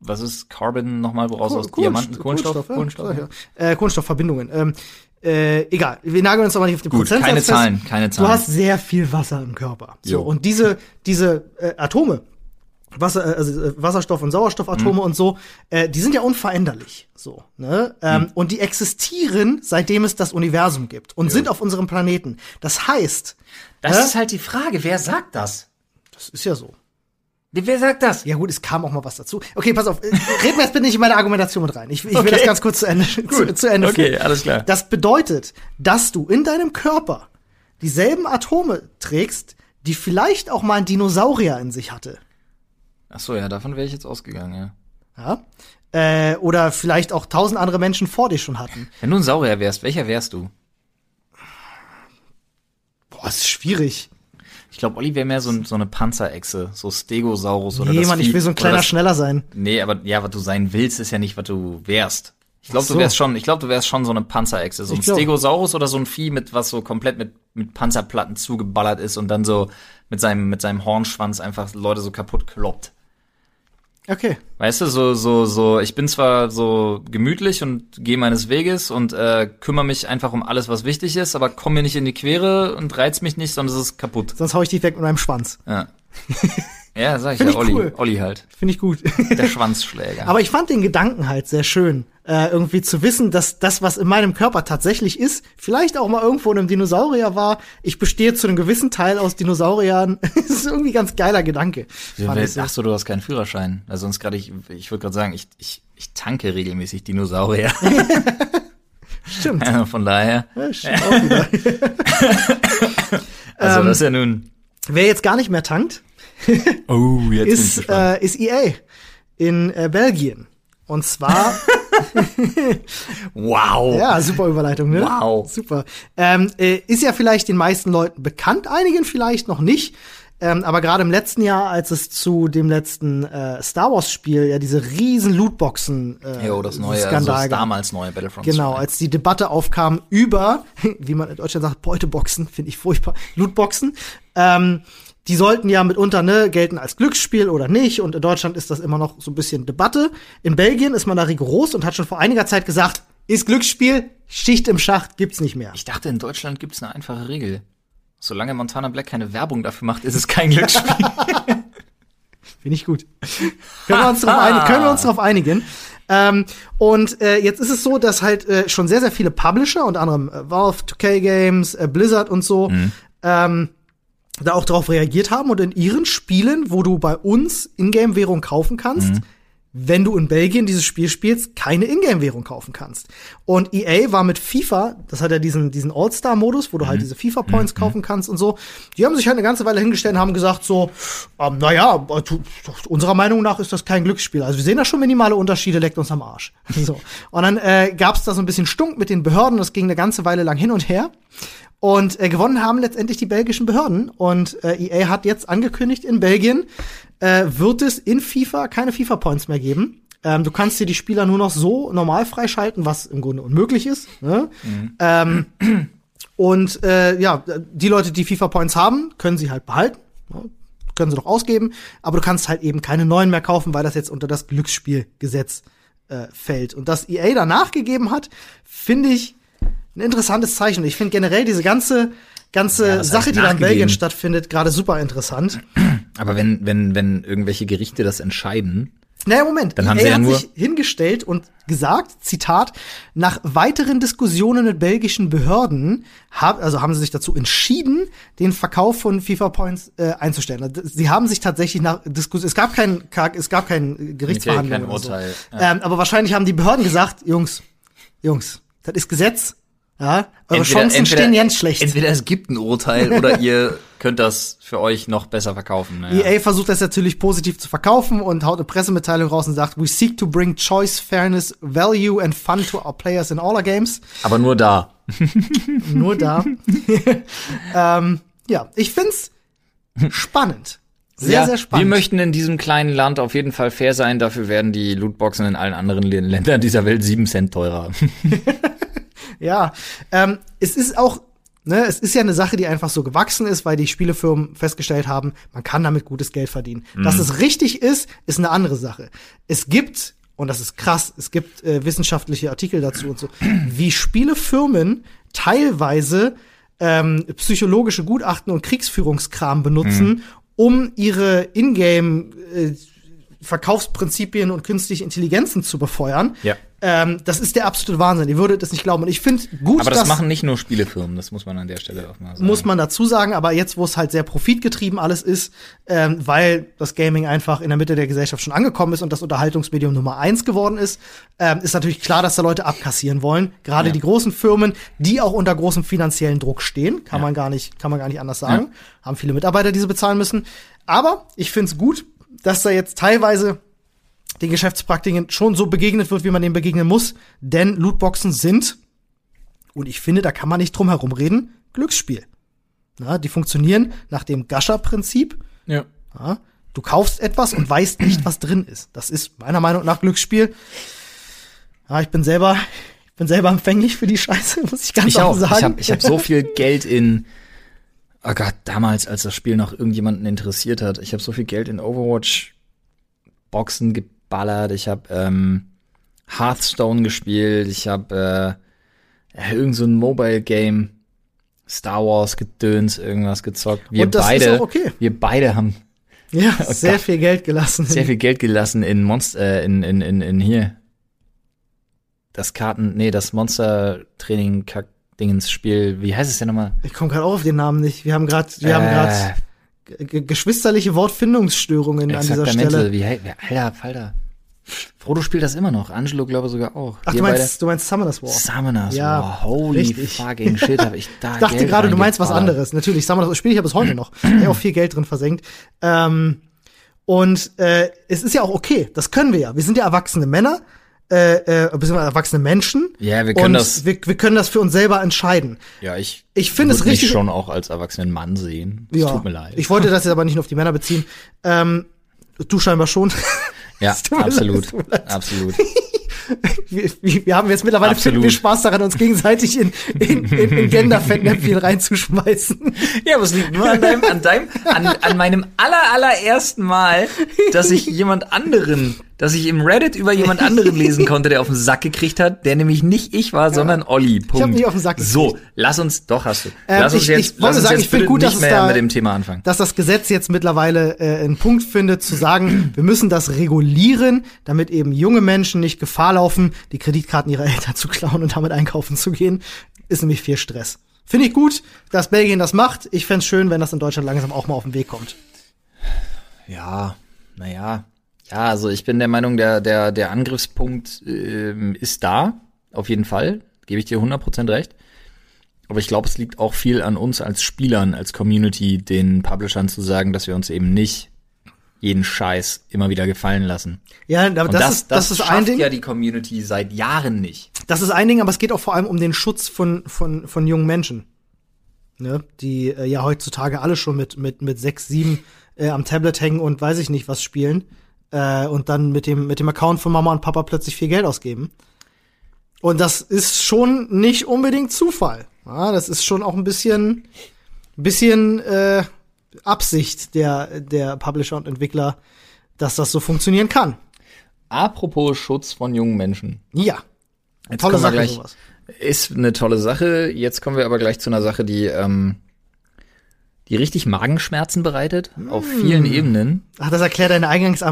was ist Carbon nochmal, woraus aus Diamanten? Kohlenstoff? Kohlenstoff, ja. Äh, Kohlenstoffverbindungen. Ähm, äh, egal, wir nageln uns aber nicht auf den Gut, Prozentsatz keine fest. Zahlen, keine Du Zahlen. hast sehr viel Wasser im Körper. So, Jo. und diese, diese äh, Atome, Wasser, äh, also äh, Wasserstoff- und Sauerstoffatome Mhm. und so, äh, die sind ja unveränderlich. So, ne? Ähm, Mhm. Und die existieren, seitdem es das Universum gibt und sind auf unserem Planeten. Das heißt, Das Hä? ist halt die Frage, wer sagt das? das ist ja so. Wer sagt das? Ja gut, es kam auch mal was dazu. Okay, pass auf, äh, red mir jetzt bitte nicht in meine Argumentation mit rein. Ich, ich will Okay. das ganz kurz zu Ende, zu, zu Ende Okay, führen. alles klar. Das bedeutet, dass du in deinem Körper dieselben Atome trägst, die vielleicht auch mal ein Dinosaurier in sich hatte. Ach so, ja, davon wäre ich jetzt ausgegangen, ja. Ja? Äh, oder vielleicht auch tausend andere Menschen vor dir schon hatten. Wenn du ein Saurier wärst, welcher wärst du? Boah, ist schwierig. Ich glaube, Olli wäre mehr so, ein, so eine Panzerechse, so Stegosaurus oder Nee, das Mann, ich Vieh- will so ein kleiner das, schneller sein. Nee, aber ja, was du sein willst, ist ja nicht, was du wärst. Ich glaube, so. du wärst schon, ich glaube, du wärst schon so eine Panzerechse, so ein Ich Stegosaurus oder so ein Vieh mit was so komplett mit mit Panzerplatten zugeballert ist und dann so mit seinem mit seinem Hornschwanz einfach Leute so kaputt kloppt. Okay. Weißt du, so so so, ich bin zwar so gemütlich und gehe meines Weges und äh, kümmere mich einfach um alles, was wichtig ist, aber komm mir nicht in die Quere und reiz mich nicht, sondern es ist kaputt. Sonst hau ich dich weg mit meinem Schwanz. Ja. Ja, sag ich Find ja, ich Olli, cool. Olli halt, Finde ich gut. der Schwanzschläger. Aber ich fand den Gedanken halt sehr schön, äh, irgendwie zu wissen, dass das, was in meinem Körper tatsächlich ist, vielleicht auch mal irgendwo in einem Dinosaurier war. Ich bestehe zu einem gewissen Teil aus Dinosauriern. das ist irgendwie ein ganz geiler Gedanke. Ich so. Ach so, du hast keinen Führerschein. Also sonst gerade ich, ich würde gerade sagen, ich, ich, ich tanke regelmäßig Dinosaurier. Stimmt. Ja, Von daher. Ja, stimmt. Also Ähm, das ist ja nun. Wer jetzt gar nicht mehr tankt, Oh, jetzt ist, äh, ist EA in äh, Belgien. Und zwar, wow. ja, super Überleitung, ne? Wow. Super. Ähm, äh, ist ja vielleicht den meisten Leuten bekannt, einigen vielleicht noch nicht. Ähm, aber gerade im letzten Jahr, als es zu dem letzten äh, Star Wars Spiel ja diese riesen Lootboxen äh, Jo, das neue, also Skandal das gab. damals neue Battlefront. Genau, 2. als die Debatte aufkam über, wie man in Deutschland sagt, Beuteboxen, finde ich furchtbar, Lootboxen. Ähm, die sollten ja mitunter ne, gelten als Glücksspiel oder nicht. Und in Deutschland ist das immer noch so ein bisschen Debatte. In Belgien ist man da rigoros und hat schon vor einiger Zeit gesagt, ist Glücksspiel, Schicht im Schacht gibt's nicht mehr. Ich dachte, in Deutschland gibt's eine einfache Regel. Solange Montana Black keine Werbung dafür macht, ist es kein Glücksspiel. Finde ich gut. können, wir uns darauf einigen, können wir uns darauf einigen. Ähm, und äh, jetzt ist es so, dass halt äh, schon sehr, sehr viele Publisher, unter anderem äh, Valve, 2K Games, äh, Blizzard und so, ähm, da auch darauf reagiert haben und in ihren Spielen, wo du bei uns Ingame-Währung kaufen kannst, wenn du in Belgien dieses Spiel spielst, keine Ingame-Währung kaufen kannst. Und EA war mit FIFA, das hat ja diesen, diesen All-Star-Modus, wo du halt diese FIFA-Points kaufen kannst und so. Die haben sich halt eine ganze Weile hingestellt und haben gesagt so, ähm, naja, unserer Meinung nach ist das kein Glücksspiel. Also wir sehen da schon minimale Unterschiede, leckt uns am Arsch. so. Und dann äh, gab es da so ein bisschen Stunk mit den Behörden, das ging eine ganze Weile lang hin und her. Und äh, gewonnen haben letztendlich die belgischen Behörden. Und äh, EA hat jetzt angekündigt, in Belgien äh, wird es in FIFA keine FIFA-Points mehr geben. Ähm, du kannst dir die Spieler nur noch so normal freischalten, was im Grunde unmöglich ist. Ne? Mhm. Ähm, und äh, ja, die Leute, die FIFA-Points haben, können sie halt behalten. Ne? Können sie doch ausgeben. Aber du kannst halt eben keine neuen mehr kaufen, weil das jetzt unter das Glücksspielgesetz äh, fällt. Und dass EA danach gegeben hat, finde ich ein interessantes Zeichen. Ich finde generell diese ganze ganze ja, Sache, die da in Belgien stattfindet, gerade super interessant. Aber wenn wenn wenn irgendwelche Gerichte das entscheiden, naja, Moment. Dann haben sie ja hat nur sich hingestellt und gesagt, Zitat, nach weiteren Diskussionen mit belgischen Behörden, hab, also haben sie sich dazu entschieden, den Verkauf von FIFA Points äh, einzustellen. Also, sie haben sich tatsächlich nach Diskussion, es gab kein, es gab kein Gerichtsverhandlung. Kein Urteil. So. Ja. Ähm, aber wahrscheinlich haben die Behörden gesagt, Jungs, Jungs, das ist Gesetz, ja, eure entweder, Chancen entweder, stehen ganz schlecht. Entweder es gibt ein Urteil oder ihr könnt das für euch noch besser verkaufen. Ja. EA versucht das natürlich positiv zu verkaufen und haut eine Pressemitteilung raus und sagt, we seek to bring choice, fairness, value and fun to our players in all our games. Aber nur da. nur da. ähm, ja, ich find's spannend. Sehr, ja, sehr spannend. Wir möchten in diesem kleinen Land auf jeden Fall fair sein. Dafür werden die Lootboxen in allen anderen Ländern dieser Welt sieben Cent teurer. Ja, ähm, es ist auch, ne, es ist ja eine Sache, die einfach so gewachsen ist, weil die Spielefirmen festgestellt haben, man kann damit gutes Geld verdienen. Mhm. Dass es richtig ist, ist eine andere Sache. Es gibt und das ist krass, es gibt äh, wissenschaftliche Artikel dazu und so, wie Spielefirmen teilweise ähm, psychologische Gutachten und Kriegsführungskram benutzen, mhm. um ihre Ingame äh, Verkaufsprinzipien und künstliche Intelligenzen zu befeuern. Ja. Ähm, das ist der absolute Wahnsinn. Ihr würdet es nicht glauben. Und ich finde gut, Aber das machen nicht nur Spielefirmen, das muss man an der Stelle auch mal sagen. Muss man dazu sagen, aber jetzt, wo es halt sehr profitgetrieben alles ist, ähm, weil das Gaming einfach in der Mitte der Gesellschaft schon angekommen ist und das Unterhaltungsmedium Nummer eins geworden ist, ähm, ist natürlich klar, dass da Leute abkassieren wollen. Gerade ja. die großen Firmen, die auch unter großem finanziellen Druck stehen, kann ja. man gar nicht, kann man gar nicht anders sagen. Ja. Haben viele Mitarbeiter, die sie bezahlen müssen. Aber ich finde es gut, dass da jetzt teilweise den Geschäftspraktiken schon so begegnet wird, wie man dem begegnen muss. Denn Lootboxen sind, und ich finde, da kann man nicht drum herum reden, Glücksspiel. Na, die funktionieren nach dem Gascher-Prinzip. Ja. ja. Du kaufst etwas und weißt nicht, was drin ist. Das ist meiner Meinung nach Glücksspiel. Ja, ich bin selber, ich bin selber empfänglich für die Scheiße, muss ich ganz ich auch sagen. Ich habe ich hab so viel Geld in, oh Gott, damals, als das Spiel noch irgendjemanden interessiert hat, ich habe so viel Geld in Overwatch Boxen geballert, ich habe ähm, Hearthstone gespielt, ich habe äh, irgend so ein Mobile Game, Star Wars Gedöns, irgendwas gezockt. Wir Und das beide, ist auch okay. wir beide haben ja, oh sehr Gott, viel Geld gelassen. Sehr viel Geld gelassen in Monster, äh, in, in, in, in hier. Das Karten, nee, das Monster Training Kack Dingens Spiel. Wie heißt es denn nochmal? Ich komme gerade auch auf den Namen nicht. Wir haben gerade, wir äh, haben gerade geschwisterliche Wortfindungsstörungen an dieser Stelle. Wie, Alter, Falter. Frodo spielt das immer noch. Angelo glaube sogar auch. Ach, du meinst, du meinst Summoners War. Summoners ja, War. Holy richtig. fucking shit, hab ich da Ich dachte gerade, du meinst was anderes. Natürlich, Summoners War spiele ich ja bis heute noch. ich habe auch viel Geld drin versenkt. Ähm, und äh, es ist ja auch okay. Das können wir ja. Wir sind ja erwachsene Männer äh, äh, beziehungsweise erwachsene Menschen. Ja, wir können und das. Wir, wir können das für uns selber entscheiden. Ja, ich. Ich finde es richtig. Mich schon auch als erwachsenen Mann sehen. Das ja, tut mir leid. Ich wollte das jetzt aber nicht nur auf die Männer beziehen. Ähm, du scheinbar schon. Ja, absolut, absolut. wir, wir haben jetzt mittlerweile Absolut. viel Spaß daran, uns gegenseitig in, in, in, in Gender-Fettnäpfchen reinzuschmeißen. Ja, aber es liegt nur an deinem, an deinem, an, an meinem aller, allerersten Mal, dass ich jemand anderen dass ich im Reddit über jemand anderen lesen konnte, der auf den Sack gekriegt hat, der nämlich nicht ich war, ja. sondern Olli. Punkt. Ich habe nicht auf den Sack gekriegt. So, lass uns, doch hast du. Ähm, lass uns ich, jetzt, ich lass uns sagen, jetzt ich finde gut, dass mehr da, mit dem Thema anfangen. Dass das Gesetz jetzt mittlerweile äh, einen Punkt findet, zu sagen, wir müssen das regulieren, damit eben junge Menschen nicht Gefahr laufen, die Kreditkarten ihrer Eltern zu klauen und damit einkaufen zu gehen. Ist nämlich viel Stress. Finde ich gut, dass Belgien das macht. Ich fände schön, wenn das in Deutschland langsam auch mal auf den Weg kommt. Ja, naja, Ja, also ich bin der Meinung, der, der, der Angriffspunkt ähm, ist da, auf jeden Fall. Gebe ich dir 100% recht. Aber ich glaube, es liegt auch viel an uns als Spielern, als Community, den Publishern zu sagen, dass wir uns eben nicht jeden Scheiß immer wieder gefallen lassen. Ja, aber das, das, ist, das, ist schafft ein Ding. ja die Community seit Jahren nicht. Das ist ein Ding, aber es geht auch vor allem um den Schutz von, von, von jungen Menschen. Ne? Die äh, ja heutzutage alle schon mit, mit, mit sechs, sieben äh, am Tablet hängen und weiß ich nicht was spielen. Äh, und dann mit dem, mit dem Account von Mama und Papa plötzlich viel Geld ausgeben. Und das ist schon nicht unbedingt Zufall. Ja, das ist schon auch ein bisschen, bisschen äh, Absicht der, der Publisher und Entwickler, dass das so funktionieren kann. Apropos Schutz von jungen Menschen. Ja. Jetzt Tolle Sache, gleich, sowas. Ist eine tolle Sache. Jetzt kommen wir aber gleich zu einer Sache, die, ähm, die richtig Magenschmerzen bereitet, auf vielen Ebenen. Ach, das erklärt deine eingangs, äh,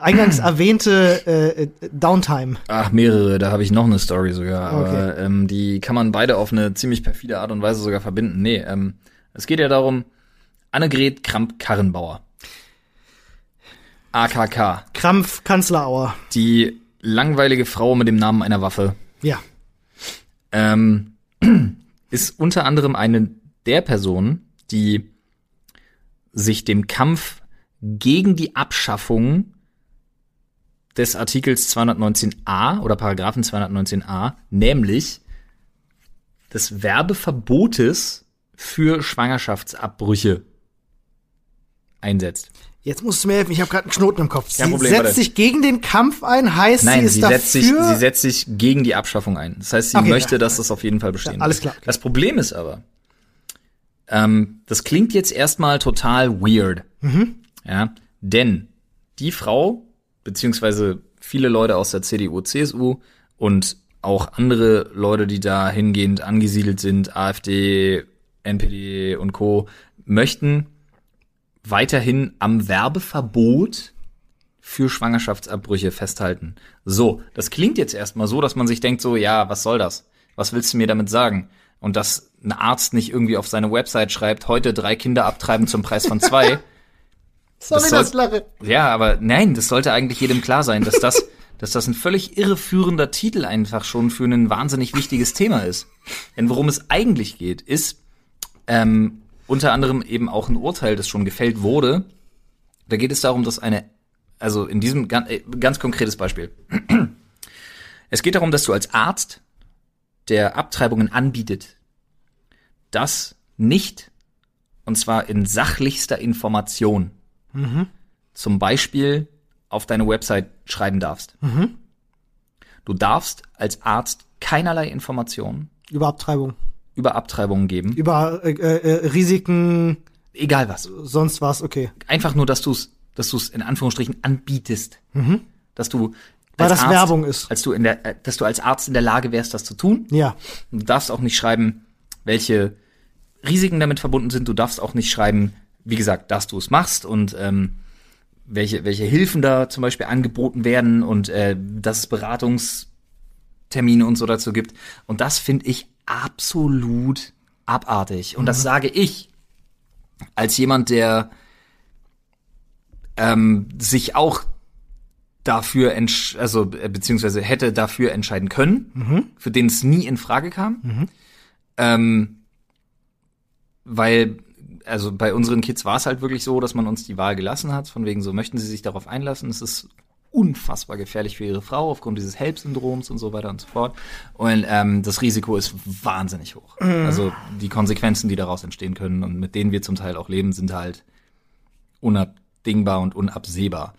eingangs erwähnte äh, Downtime. Ach, mehrere, da habe ich noch eine Story sogar. Aber Okay. ähm, die kann man beide auf eine ziemlich perfide Art und Weise sogar verbinden. Nee, ähm, es geht ja darum, Annegret Kramp-Karrenbauer. AKK. Krampf Kanzlerauer. Die langweilige Frau mit dem Namen einer Waffe. Ja. ähm, ist unter anderem eine der Personen, die sich dem Kampf gegen die Abschaffung des Artikels 219a oder Paragraphen 219a, nämlich des Werbeverbotes für Schwangerschaftsabbrüche einsetzt. Jetzt musst du mir helfen, ich habe gerade einen Knoten im Kopf. Kein sie Problem, setzt warte. sich gegen den Kampf ein, heißt Nein, sie ist sie dafür. setzt, sich, sie setzt sich gegen die Abschaffung ein. Das heißt, sie Okay, möchte, ja. dass das auf jeden Fall bestehen Ja, alles klar, okay. Das Problem ist aber, ähm, das klingt jetzt erstmal total weird. Mhm. Ja, denn die Frau, beziehungsweise viele Leute aus der CDU, CSU und auch andere Leute, die da hingehend angesiedelt sind, AfD, NPD und Co., möchten weiterhin am Werbeverbot für Schwangerschaftsabbrüche festhalten. So, das klingt jetzt erstmal so, dass man sich denkt so, ja, was soll das? Was willst du mir damit sagen? Und dass ein Arzt nicht irgendwie auf seine Website schreibt, heute drei Kinder abtreiben zum Preis von zwei. Sorry, das das, soll- lache. Ja, aber nein, das sollte eigentlich jedem klar sein, dass das, dass das ein völlig irreführender Titel einfach schon für ein wahnsinnig wichtiges Thema ist. Denn worum es eigentlich geht, ist ähm, unter anderem eben auch ein Urteil, das schon gefällt wurde. Da geht es darum, dass eine, also in diesem ganz, äh, ganz konkretes Beispiel. Es geht darum, dass du als Arzt, der Abtreibungen anbietet, das nicht, und zwar in sachlichster Information, zum Beispiel auf deine Website schreiben darfst. Du darfst als Arzt keinerlei Informationen Über Abtreibung. über Abtreibungen geben, Über äh, äh, Risiken, egal was. sonst was, okay. Einfach nur, dass du es, dass du es in Anführungsstrichen anbietest, dass du Mhm. Weil das Werbung ist. als du in der, äh, dass du als Arzt in der Lage wärst, das zu tun. Ja. Du darfst auch nicht schreiben, welche Risiken damit verbunden sind. Du darfst auch nicht schreiben, wie gesagt, dass du es machst und ähm, welche, welche Hilfen da zum Beispiel angeboten werden und äh, dass es Beratungstermine und so dazu gibt. Und das finde ich absolut abartig. Und das sage ich als jemand, der ähm, sich auch dafür entsch also äh, beziehungsweise hätte dafür entscheiden können, für den es nie in Frage kam. Ähm, weil, also bei unseren Kids war es halt wirklich so, dass man uns die Wahl gelassen hat, von wegen so, möchten sie sich darauf einlassen? Es ist unfassbar gefährlich für ihre Frau aufgrund dieses HELP-Syndroms und so weiter und so fort. Und ähm, das Risiko ist wahnsinnig hoch. Also die Konsequenzen, die daraus entstehen können und mit denen wir zum Teil auch leben, sind halt unabdingbar und unabsehbar.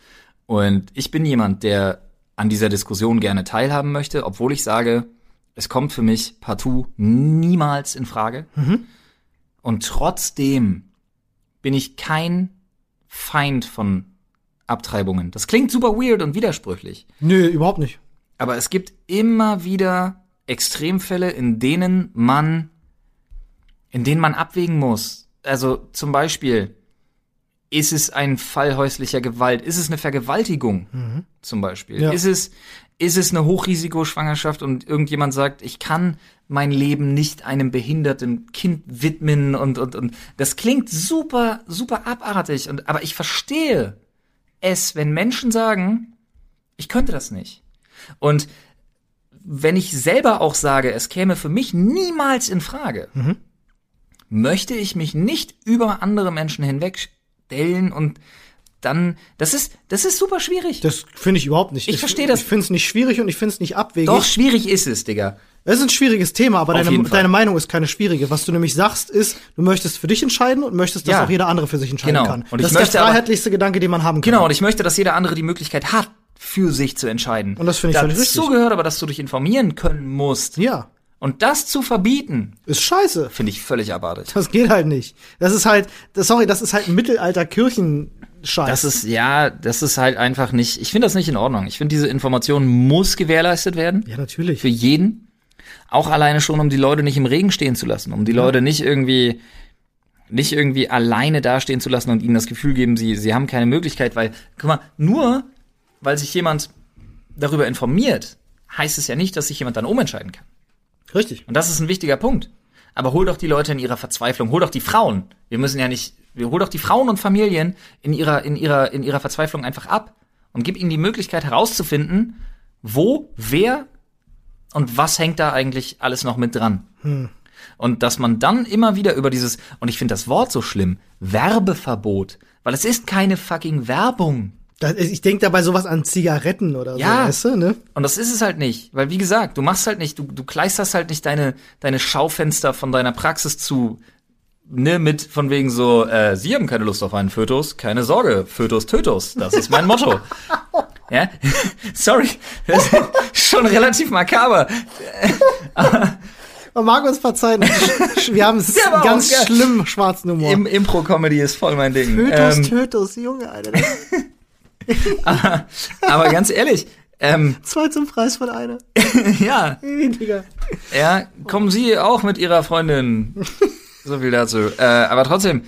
Und ich bin jemand, der an dieser Diskussion gerne teilhaben möchte, obwohl ich sage, es kommt für mich partout niemals in Frage. Und trotzdem bin ich kein Feind von Abtreibungen. Das klingt super weird und widersprüchlich. Nö, überhaupt nicht. Aber es gibt immer wieder Extremfälle, in denen man, in denen man abwägen muss. Also zum Beispiel, ist es ein Fall häuslicher Gewalt? Ist es eine Vergewaltigung? Zum Beispiel. Ja. Ist es, ist es eine Hochrisikoschwangerschaft und irgendjemand sagt, ich kann mein Leben nicht einem behinderten Kind widmen und, und, und das klingt super, super abartig und, aber ich verstehe es, wenn Menschen sagen, ich könnte das nicht. Und wenn ich selber auch sage, es käme für mich niemals in Frage, Mhm. möchte ich mich nicht über andere Menschen hinwegstellen und dann, das ist, das ist super schwierig. Das finde ich überhaupt nicht. Ich verstehe das. Ich finde es nicht schwierig und ich finde es nicht abwegig. Doch, schwierig ist es, Digga. Es ist ein schwieriges Thema, aber deine, deine Meinung ist keine schwierige. Was du nämlich sagst, ist, du möchtest für dich entscheiden und möchtest, dass Ja. auch jeder andere für sich entscheiden Genau. kann. Und das ist der aber- freiheitlichste Gedanke, den man haben kann. Genau, und ich möchte, dass jeder andere die Möglichkeit hat, für sich zu entscheiden. Und das finde ich völlig Dazu richtig. gehört aber, dass du dich informieren können musst. Ja, Und das zu verbieten, ist scheiße. finde ich völlig abartig. Das geht halt nicht. Das ist halt, das, sorry, das ist halt ein Mittelalter Kirchenscheiß. Das ist, ja, das ist halt einfach nicht, ich finde das nicht in Ordnung. Ich finde, diese Information muss gewährleistet werden. ja, natürlich. Für jeden. Auch alleine schon, um die Leute nicht im Regen stehen zu lassen, um die Leute nicht irgendwie, nicht irgendwie alleine dastehen zu lassen und ihnen das Gefühl geben, sie, sie haben keine Möglichkeit, weil, guck mal, nur weil sich jemand darüber informiert, heißt es ja nicht, dass sich jemand dann umentscheiden kann. Richtig. Und das ist ein wichtiger Punkt. Aber hol doch die Leute in ihrer Verzweiflung, hol doch die Frauen. Wir müssen ja nicht, wir hol doch die Frauen und Familien in ihrer, in ihrer, in ihrer Verzweiflung einfach ab und gib ihnen die Möglichkeit herauszufinden, wo, wer und was hängt da eigentlich alles noch mit dran. Und dass man dann immer wieder über dieses, und ich finde das Wort so schlimm, Werbeverbot, weil es ist keine fucking Werbung. Ich denke dabei sowas an Zigaretten oder Ja. so, weißt du, ne? Und das ist es halt nicht, weil wie gesagt, du machst halt nicht, du, du kleisterst halt nicht deine, deine Schaufenster von deiner Praxis zu, ne, mit von wegen so, äh, Sie haben keine Lust auf einen Fötus, keine Sorge, Fötus tötus, das ist mein Motto. ja, sorry, das ist schon relativ makaber. Man mag uns verzeihen. Wir haben es Ja, aber ganz schlimm schwarzen Humor. Im Impro-Comedy ist voll mein Ding. Tötus, Ähm, Tötus, Junge, Alter. Aber ganz ehrlich, ähm, Zwei zum Preis von einer. ja, Digga. Ja, kommen Sie auch mit Ihrer Freundin. So viel dazu. Äh, aber trotzdem,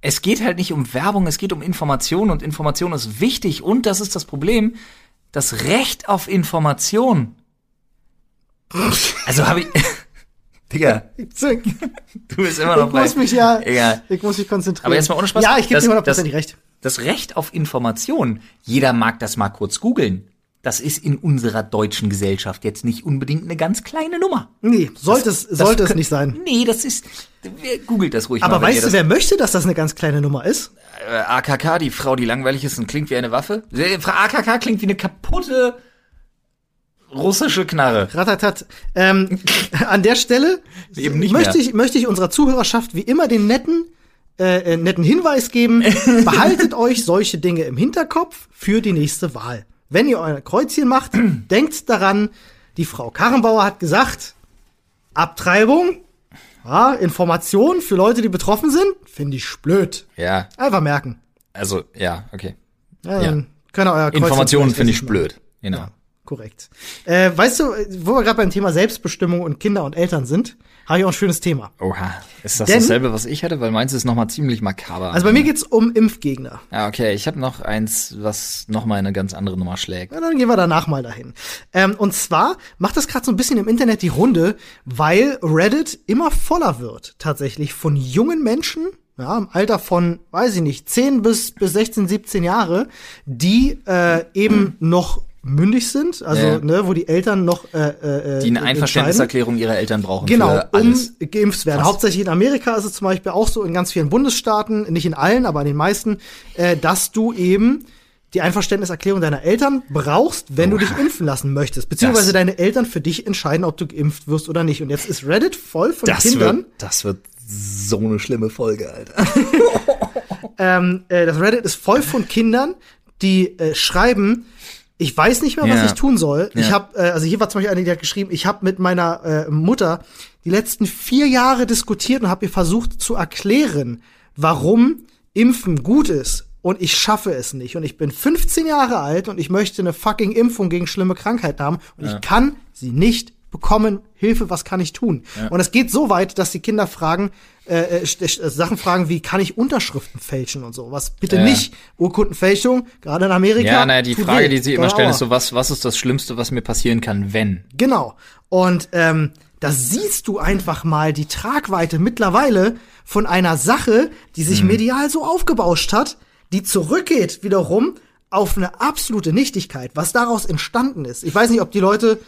es geht halt nicht um Werbung, es geht um Information und Information ist wichtig und das ist das Problem, das Recht auf Information. Also habe ich, Digga, Ich du bist immer noch muss bei. mich ja, Egal. ich muss mich konzentrieren. Aber jetzt mal ohne Spaß. Ja, ich gebe dir hundertprozentig das- recht. Das Recht auf Information, jeder mag das mal kurz googeln. Das ist in unserer deutschen Gesellschaft jetzt nicht unbedingt eine ganz kleine Nummer. Nee, sollte es, Das sollte es nicht sein. Nee, das ist. wer- Googelt das ruhig Aber mal. weißt du, das, wer möchte, dass das eine ganz kleine Nummer ist? äh, AKK, die Frau, die langweilig ist und klingt wie eine Waffe? Äh, Frau AKK klingt wie eine kaputte russische Knarre. Ratatat. Ähm, an der Stelle möchte, ich, möchte ich unserer Zuhörerschaft wie immer den netten, äh, äh, netten Hinweis geben. Behaltet euch solche Dinge im Hinterkopf für die nächste Wahl. Wenn ihr euer Kreuzchen macht, denkt daran, die Frau Karrenbauer hat gesagt, Abtreibung, ja, Information für Leute, die betroffen sind, finde ich blöd. Ja, Einfach merken. also, ja, okay. Ja, könnt ihr euer Kreuzchen Informationen finde ich blöd. Genau. Ja, korrekt. Äh, weißt du, wo wir gerade beim Thema Selbstbestimmung und Kinder und Eltern sind, habe ich auch ein schönes Thema. Oha. Ist das Denn- dasselbe, was ich hatte? Weil meins ist nochmal ziemlich makaber. Also bei mir geht's um Impfgegner. Ja, okay. Ich habe noch eins, was nochmal eine ganz andere Nummer schlägt. Ja, dann gehen wir danach mal dahin. Ähm, und zwar macht das gerade so ein bisschen im Internet die Runde, weil Reddit immer voller wird, tatsächlich von jungen Menschen, ja, im Alter von, weiß ich nicht, 10 bis, bis 16, 17 Jahre, die äh, eben noch mündig sind, also Ja. ne, wo die Eltern noch äh, äh, Die eine äh, Einverständniserklärung ihrer Eltern brauchen Genau, um geimpft werden. Krass. Hauptsächlich in Amerika ist es zum Beispiel auch so in ganz vielen Bundesstaaten, nicht in allen, aber in den meisten, äh, dass du eben die Einverständniserklärung deiner Eltern brauchst, wenn du dich impfen lassen möchtest. Beziehungsweise Das- deine Eltern für dich entscheiden, ob du geimpft wirst oder nicht. Und jetzt ist Reddit voll von Kindern. wird, das wird so eine schlimme Folge, Alter. ähm, äh, das Reddit ist voll von Kindern, die äh, schreiben, ich weiß nicht mehr, was Ja. ich tun soll. Ich Ja. habe, äh, also hier war zum Beispiel eine, die hat geschrieben, ich habe mit meiner äh, Mutter die letzten vier Jahre diskutiert und habe ihr versucht zu erklären, warum Impfen gut ist. Und ich schaffe es nicht. Und ich bin 15 Jahre alt und ich möchte eine fucking Impfung gegen schlimme Krankheiten haben. Und ich kann sie nicht bekommen. Hilfe, was kann ich tun? Und es geht so weit, dass die Kinder fragen, äh, äh, äh, Sachen fragen wie, kann ich Unterschriften fälschen und so? Was bitte Ja. nicht. Urkundenfälschung, gerade in Amerika. Ja, naja, die Frage, weh. die sie immer Doll stellen, ist so, was, was ist das Schlimmste, was mir passieren kann, wenn? Genau. Und ähm, da siehst du einfach mal die Tragweite mittlerweile von einer Sache, die sich medial so aufgebauscht hat, die zurückgeht wiederum auf eine absolute Nichtigkeit, was daraus entstanden ist. Ich weiß nicht, ob die Leute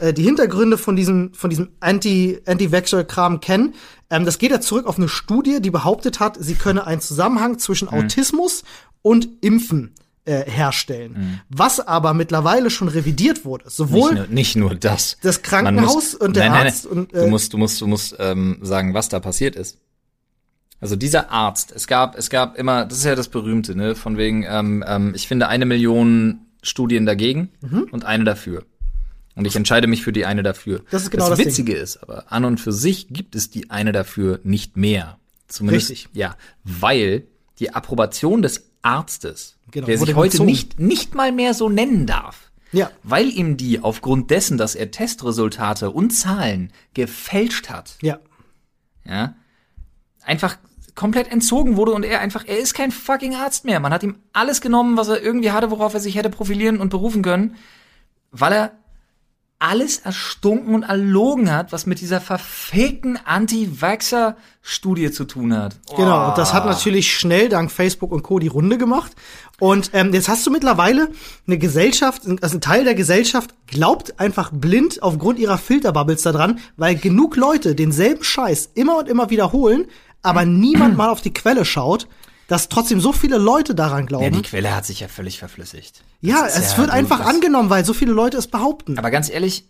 äh, die Hintergründe von diesem, von diesem Anti, Anti-Vaxxer-Kram kennen. Ähm, das geht ja zurück auf eine Studie, die behauptet hat, sie könne einen Zusammenhang zwischen Autismus und Impfen äh, herstellen. Was aber mittlerweile schon revidiert wurde. Sowohl Nicht nur, nicht nur das. das Krankenhaus und der nein, nein, Arzt nein. und du äh, musst, du musst, du musst ähm, sagen, was da passiert ist. Also dieser Arzt, es gab, es gab immer, das ist ja das Berühmte, ne, von wegen, ähm, ähm, ich finde eine Million Studien dagegen Mhm. und eine dafür. Und ich entscheide mich für die eine dafür. Das ist genau das das Ding. Witzige ist aber, an und für sich gibt es die eine dafür nicht mehr. Zumindest, Richtig. Ja, weil die Approbation des Arztes, Genau, der sich heute gezogen. nicht, nicht mal mehr so nennen darf, ja, weil ihm die aufgrund dessen, dass er Testresultate und Zahlen gefälscht hat, ja, ja, einfach komplett entzogen wurde und er einfach, er ist kein fucking Arzt mehr. Man hat ihm alles genommen, was er irgendwie hatte, worauf er sich hätte profilieren und berufen können, weil er alles erstunken und erlogen hat, was mit dieser verfegten Anti-Vaxxer-Studie zu tun hat. Genau, und das hat natürlich schnell dank Facebook und Co. die Runde gemacht. Und ähm, jetzt hast du mittlerweile eine Gesellschaft, also ein Teil der Gesellschaft glaubt einfach blind aufgrund ihrer Filterbubbles daran, weil genug Leute denselben Scheiß immer und immer wiederholen, aber niemand mal auf die Quelle schaut, dass trotzdem so viele Leute daran Ja, glauben. die Quelle hat sich ja völlig verflüssigt. Ja, Das ist es ja wird einfach angenommen, weil so viele Leute es behaupten. Aber ganz ehrlich,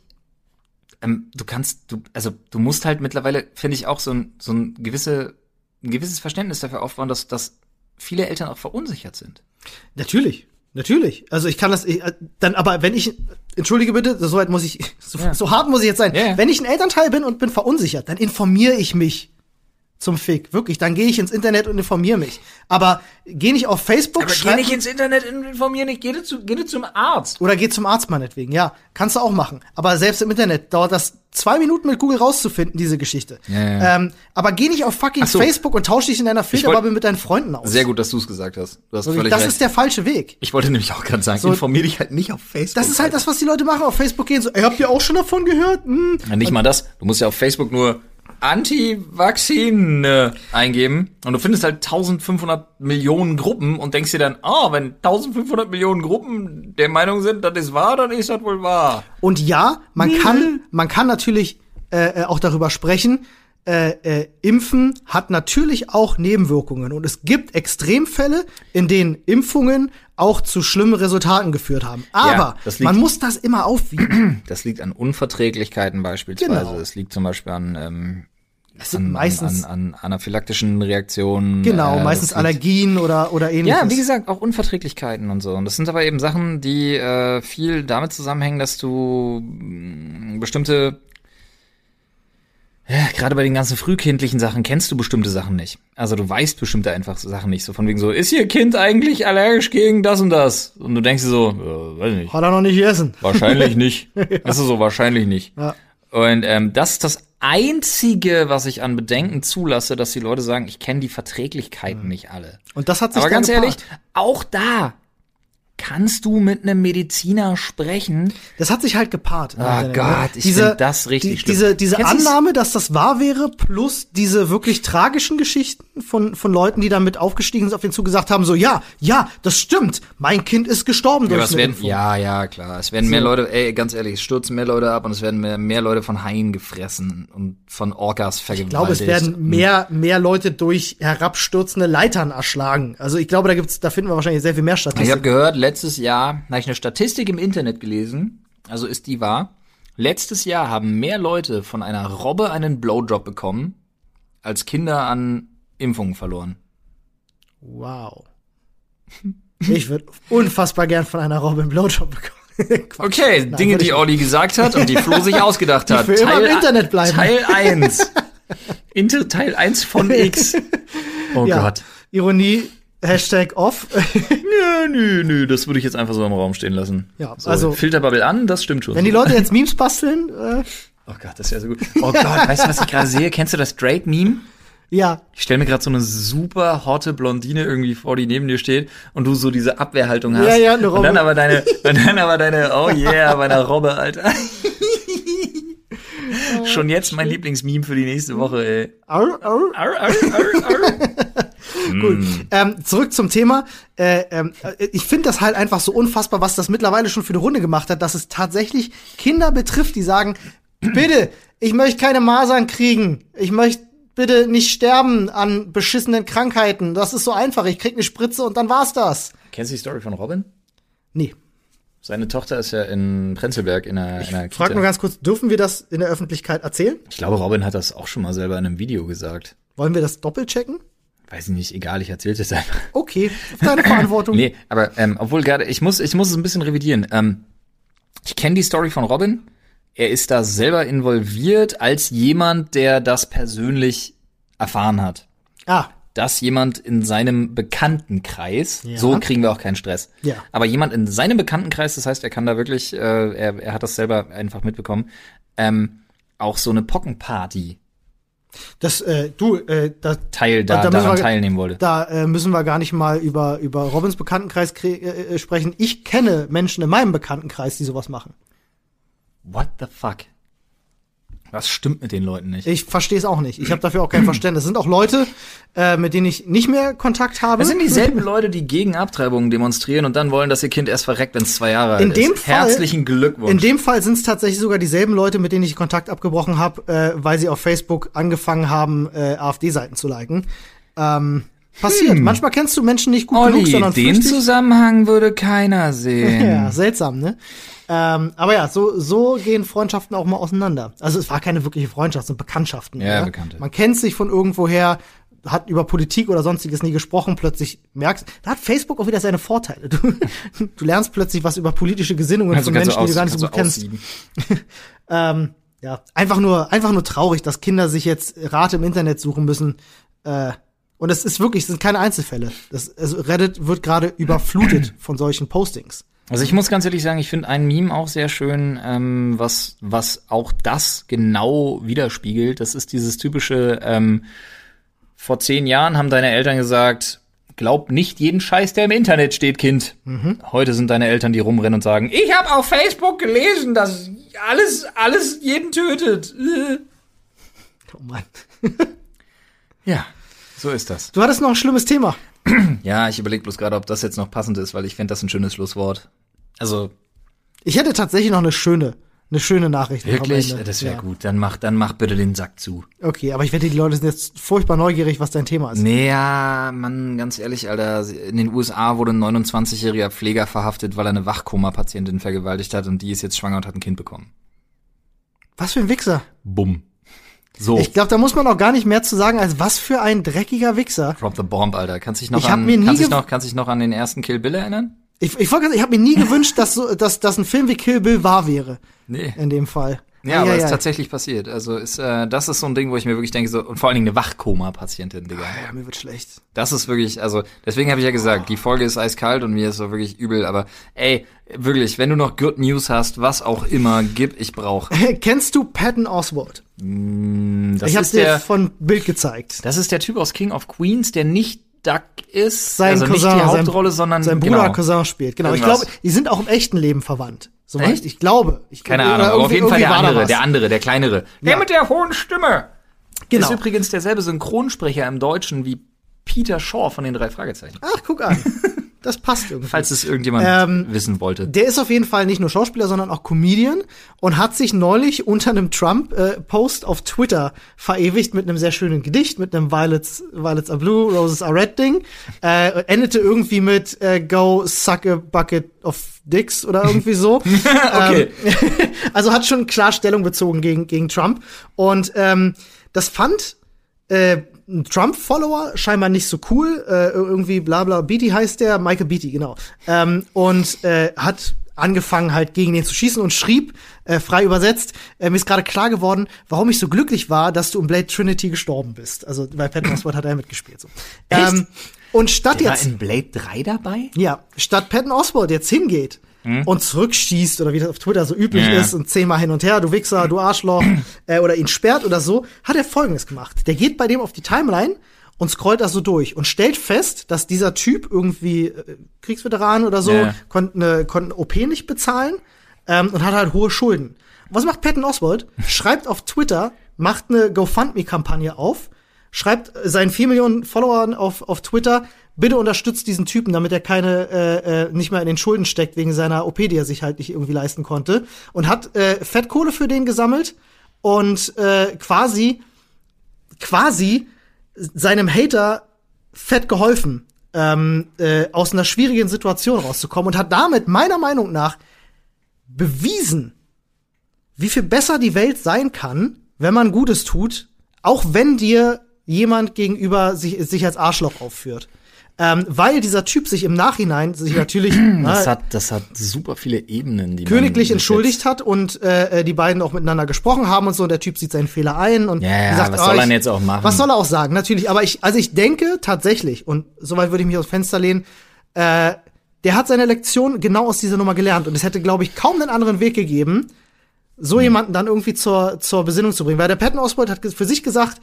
ähm, du kannst, du, also du musst halt mittlerweile, finde ich, auch so ein, so ein gewisse, ein gewisses Verständnis dafür aufbauen, dass, dass viele Eltern auch verunsichert sind. Natürlich, natürlich. Also ich kann das ich, äh, dann, aber wenn ich, entschuldige bitte, so weit muss ich, so, Ja. so hart muss ich jetzt sein. Ja, ja. Wenn ich ein Elternteil bin und bin verunsichert, dann informiere ich mich zum Fick. Wirklich, dann gehe ich ins Internet und informiere mich. Aber geh nicht auf Facebook, schreib, ins Internet und informieren, ich geh, zu, geh zum Arzt. oder geh zum Arzt meinetwegen. Ja, kannst du auch machen. Aber selbst im Internet dauert das zwei Minuten mit Google rauszufinden, diese Geschichte. Ja, ja. Ähm, aber geh nicht auf fucking so. Facebook und tausch dich in deiner Filterbubble mit deinen Freunden aus. Sehr gut, dass du es gesagt hast. Du hast Wirklich, völlig das recht. ist der falsche Weg. ich wollte nämlich auch gerade sagen, So- informier dich halt nicht auf Facebook. Das ist halt das, was die Leute machen. Auf Facebook gehen so, ey, habt ihr auch schon davon gehört? Hm. Ja, nicht mal das. Du musst ja auf Facebook nur Anti-Vaccine eingeben und du findest halt 1500 Millionen Gruppen und denkst dir dann, ah, wenn 1500 Millionen Gruppen der Meinung sind, das ist wahr, dann ist das wohl wahr. Und ja, man kann, man kann natürlich äh, äh, auch darüber sprechen. Äh, äh, Impfen hat natürlich auch Nebenwirkungen und es gibt Extremfälle, in denen Impfungen auch zu schlimmen Resultaten geführt haben. Aber liegt- man muss das immer aufwiegen. Das liegt an Unverträglichkeiten beispielsweise. Genau. Es liegt zum Beispiel an, ähm, Es sind an, meistens an, an anaphylaktischen Reaktionen. genau äh, meistens das Allergien oder oder ähnliches. Ja, wie gesagt, auch Unverträglichkeiten und so. Und das sind aber eben Sachen, die äh, viel damit zusammenhängen, dass du mh, bestimmte, ja, gerade bei den ganzen frühkindlichen Sachen kennst du bestimmte Sachen nicht. Also du weißt bestimmte einfach Sachen nicht. So von wegen so, ist ihr Kind eigentlich allergisch gegen das und das? Und du denkst dir so, äh, weiß nicht. Hat er noch nicht gegessen. Wahrscheinlich nicht. Das ist so, wahrscheinlich nicht. Ja. Und ähm, das ist das Einzige, was ich an Bedenken zulasse, dass die Leute sagen, ich kenne die Verträglichkeiten nicht alle. Und das hat sich Aber ganz gepaart. ehrlich, auch da kannst du mit einem Mediziner sprechen. Das hat sich halt gepaart. Ah Internet, Gott, ich find das richtig die, schlimm. Diese, diese Kennst? Annahme, dass das wahr wäre, plus diese wirklich tragischen Geschichten von, von Leuten, die damit aufgestiegen sind, auf den Zug gesagt haben, so, ja, ja, das stimmt, mein Kind ist gestorben durch es eine werden, Impfung. ja, ja, klar. Es werden mehr Leute, ey, ganz ehrlich, es stürzen mehr Leute ab und es werden mehr, mehr Leute von Haien gefressen und von Orcas Ich vergewaltigt. glaube, es werden mehr, mehr Leute durch herabstürzende Leitern erschlagen. Also ich glaube, da gibt's, da finden wir wahrscheinlich sehr viel mehr Ich habe Statistiken. gehört, letztes Jahr habe ich eine Statistik im Internet gelesen, also ist die wahr. Letztes Jahr haben mehr Leute von einer Robbe einen Blowjob bekommen, als Kinder an Impfungen verloren. Wow. Ich würde unfassbar gern von einer Robin Blowjob bekommen. Quatsch. Okay, Nein, Dinge, die Olli gesagt hat und die Flo sich ausgedacht hat. für immer im Internet bleiben. Teil 1. Inter Teil 1 von X. Oh Ja. Gott. Ironie, Hashtag off. Nö, nö, nö, das würde ich jetzt einfach so im Raum stehen lassen. Ja, so, also- Filterbubble an, das stimmt schon. Wenn die Leute jetzt Memes basteln, äh, oh Gott, das ist ja so gut. Oh Gott, weißt du, was ich gerade sehe? Kennst du das Drake-Meme? ja, Ich stelle mir gerade so eine super hotte Blondine irgendwie vor, die neben dir steht und du so diese Abwehrhaltung hast. Ja, ja, eine Und dann Robbe. aber deine, und dann aber deine, oh yeah, bei einer Robbe, Alter. Schon jetzt mein Lieblingsmeme für die nächste Woche, ey. Arr, arr. Arr, arr, arr, arr. Gut. Ähm, zurück zum Thema. Äh, ähm, äh, ich finde das halt einfach so unfassbar, was das mittlerweile schon für eine Runde gemacht hat, dass es tatsächlich Kinder betrifft, die sagen, bitte, ich möchte keine Masern kriegen. Ich möchte bitte nicht sterben an beschissenen Krankheiten. Das ist so einfach. Ich krieg eine Spritze und dann war's das. Kennst du die Story von Robin? Nee. Seine Tochter ist ja in Prenzlberg in einer, in einer Frag nur ganz kurz, dürfen wir das in der Öffentlichkeit erzählen? Ich glaube, Robin hat das auch schon mal selber in einem Video gesagt. Wollen wir das doppelt checken? Weiß ich nicht, egal, ich erzähle es einfach. Okay, deine Verantwortung. Nee, aber ähm, obwohl gerade, ich muss, ich muss es ein bisschen revidieren. Ähm, ich kenne die Story von Robin. Er ist da selber involviert als jemand, der das persönlich erfahren hat. Ah, Dass jemand in seinem Bekanntenkreis, Ja. so kriegen wir auch keinen Stress. Ja. Aber jemand in seinem Bekanntenkreis, das heißt, er kann da wirklich, äh, er, er hat das selber einfach mitbekommen, ähm, auch so eine Pockenparty das, äh, du, äh, da, teil, da, Da müssen daran wir- teilnehmen wollte. da äh, müssen wir gar nicht mal über, über Robins Bekanntenkreis kre- äh, äh, sprechen. Ich kenne Menschen in meinem Bekanntenkreis, die sowas machen. What the fuck? Was stimmt mit den Leuten nicht? Ich verstehe es auch nicht. Ich habe dafür auch kein Verständnis. Es sind auch Leute, äh, mit denen ich nicht mehr Kontakt habe. Das sind dieselben Leute, die gegen Abtreibungen demonstrieren und dann wollen, dass ihr Kind erst verreckt, wenn es zwei Jahre alt In ist. dem Fall- Herzlichen Glückwunsch. In dem Fall sind es tatsächlich sogar dieselben Leute, mit denen ich Kontakt abgebrochen habe, äh, weil sie auf Facebook angefangen haben, äh, AfD-Seiten zu liken. Ähm, passiert. Manchmal kennst du Menschen nicht gut genug, sondern den. Zusammenhang würde keiner sehen. Ja, seltsam, ne? Ähm, aber ja, so, so gehen Freundschaften auch mal auseinander. Also es war keine wirkliche Freundschaft, sind Bekanntschaften. Ja, ne? Bekannte. Man kennt sich von irgendwoher, hat über Politik oder sonstiges nie gesprochen, plötzlich merkst, da hat Facebook auch wieder seine Vorteile. Du, du lernst plötzlich was über politische Gesinnungen Also von Menschen, die du gar nicht so gut kennst. Ähm, ja, einfach nur, einfach nur traurig, dass Kinder sich jetzt Rat im Internet suchen müssen. Äh, und es ist wirklich, es sind keine Einzelfälle. Das, also Reddit wird gerade überflutet von solchen Postings. Also ich muss ganz ehrlich sagen, ich finde ein Meme auch sehr schön, ähm, was, was auch das genau widerspiegelt. Das ist dieses typische, ähm, vor zehn Jahren haben deine Eltern gesagt, glaub nicht jeden Scheiß, der im Internet steht, Kind. Heute sind deine Eltern, die rumrennen und sagen, ich habe auf Facebook gelesen, dass alles, alles jeden tötet. Äh. Oh Mann. Ja, so ist das. Du hattest noch ein schlimmes Thema. Ja, ich überlege bloß gerade, ob das jetzt noch passend ist, weil ich finde das ein schönes Schlusswort. Also Ich hätte tatsächlich noch eine schöne, eine schöne Nachricht. wirklich, das wäre Ja. gut. Dann mach, dann mach bitte den Sack zu. Okay, aber ich wette, die Leute sind jetzt furchtbar neugierig, was dein Thema ist. Naja, Mann, ganz ehrlich, Alter, in den USA wurde ein 29-jähriger Pfleger verhaftet, weil er eine Wachkoma-Patientin vergewaltigt hat und die ist jetzt schwanger und hat ein Kind bekommen. Was für ein Wichser. Bumm. So, Ich glaube, da muss man auch gar nicht mehr zu sagen, als was für ein dreckiger Wichser. drop the bomb, Alter. Kannst dich noch Ich an, kannst dich noch, kannst dich noch an den ersten Kill Bill erinnern? Ich, ich, ich habe mir nie gewünscht, dass, so, dass, dass ein Film wie Kill Bill wahr wäre. Nee. In dem Fall. Ja, aber Eieiei. ist tatsächlich passiert. Also ist, äh, das ist so ein Ding, wo ich mir wirklich denke, so, und vor allen Dingen eine Wachkoma-Patientin, Digga. Ja, mir wird schlecht. Das ist wirklich, also deswegen habe ich ja gesagt, die Folge ist eiskalt und mir ist so wirklich übel, aber ey, wirklich, wenn du noch Good News hast, was auch immer, gib, ich brauch. Kennst du Patton Oswalt? Das ich habe ist dir der, von Bild gezeigt. das ist der Typ aus King of Queens, der nicht Duck ist, Sein also nicht Cousin, die Hauptrolle, sein, sondern sein Bruder genau. Cousin spielt. Genau. Ich Irgendwas. glaube, die sind auch im echten Leben verwandt. Soweit Echt? ich glaube. Ich, Keine Ahnung, aber auf jeden Fall der andere, der andere, der kleinere. Der Ja. mit der hohen Stimme. Genau. Ist übrigens derselbe Synchronsprecher im Deutschen wie Peter Shaw von den drei Fragezeichen. Ach, guck an. Das passt irgendwie. Falls es irgendjemand Ähm, wissen wollte. Der ist auf jeden Fall nicht nur Schauspieler, sondern auch Comedian und hat sich neulich unter einem Trump-Post auf Twitter verewigt mit einem sehr schönen Gedicht, mit einem Violets, Violets are blue, Roses are red Ding. Äh, endete irgendwie mit äh, Go suck a bucket of dicks oder irgendwie so. Okay. Ähm, also hat schon klar Stellung bezogen gegen, gegen Trump. Und ähm, das fand äh, ein Trump-Follower scheinbar nicht so cool. Äh, irgendwie bla bla Beatty heißt der, Michael Beatty, genau. Ähm, und äh, hat angefangen halt gegen den zu schießen und schrieb, äh, frei übersetzt, äh, mir ist gerade klar geworden, warum ich so glücklich war, dass du in Blade Trinity gestorben bist. Also bei Patton Oswalt hat er mitgespielt. So. Ähm, und statt Der war jetzt in Blade 3 dabei? ja, statt Patton Oswalt jetzt hingeht und zurückschießt oder wie das auf Twitter so üblich Hm? Ja, ist und zehnmal hin und her, du Wichser, du Arschloch, äh, oder ihn sperrt oder so, hat er Folgendes gemacht. Der geht bei dem auf die Timeline und scrollt das so durch und stellt fest, dass dieser Typ irgendwie äh, Kriegsveteran oder so, Ja. konnte eine, konnte eine OP nicht bezahlen ähm, und hat halt hohe Schulden. Was macht Patton Oswalt? Schreibt auf Twitter, macht eine GoFundMe-Kampagne auf, schreibt seinen vier Millionen Followern auf, auf Twitter, bitte unterstützt diesen Typen, damit er keine äh, äh, nicht mehr in den Schulden steckt wegen seiner OP, die er sich halt nicht irgendwie leisten konnte. Und hat äh, Fettkohle für den gesammelt und äh, quasi quasi seinem Hater fett geholfen, ähm, äh, aus einer schwierigen Situation rauszukommen und hat damit meiner Meinung nach bewiesen, wie viel besser die Welt sein kann, wenn man Gutes tut, auch wenn dir jemand gegenüber sich, sich als Arschloch aufführt. Ähm, weil dieser Typ sich im Nachhinein sich natürlich Das äh, hat, das hat super viele Ebenen, die königlich entschuldigt hat und äh, äh, die beiden auch miteinander gesprochen haben und so und der Typ sieht seinen Fehler ein und Ja, ja, gesagt, was oh, soll er jetzt auch machen? Was soll er auch sagen? Natürlich, aber ich also ich denke tatsächlich und soweit würde ich mich aus Fenster lehnen, äh, der hat seine Lektion genau aus dieser Nummer gelernt und es hätte glaube ich kaum einen anderen Weg gegeben, so jemanden dann irgendwie zur, zur Besinnung zu bringen. Weil der Patton Oswald hat für sich gesagt,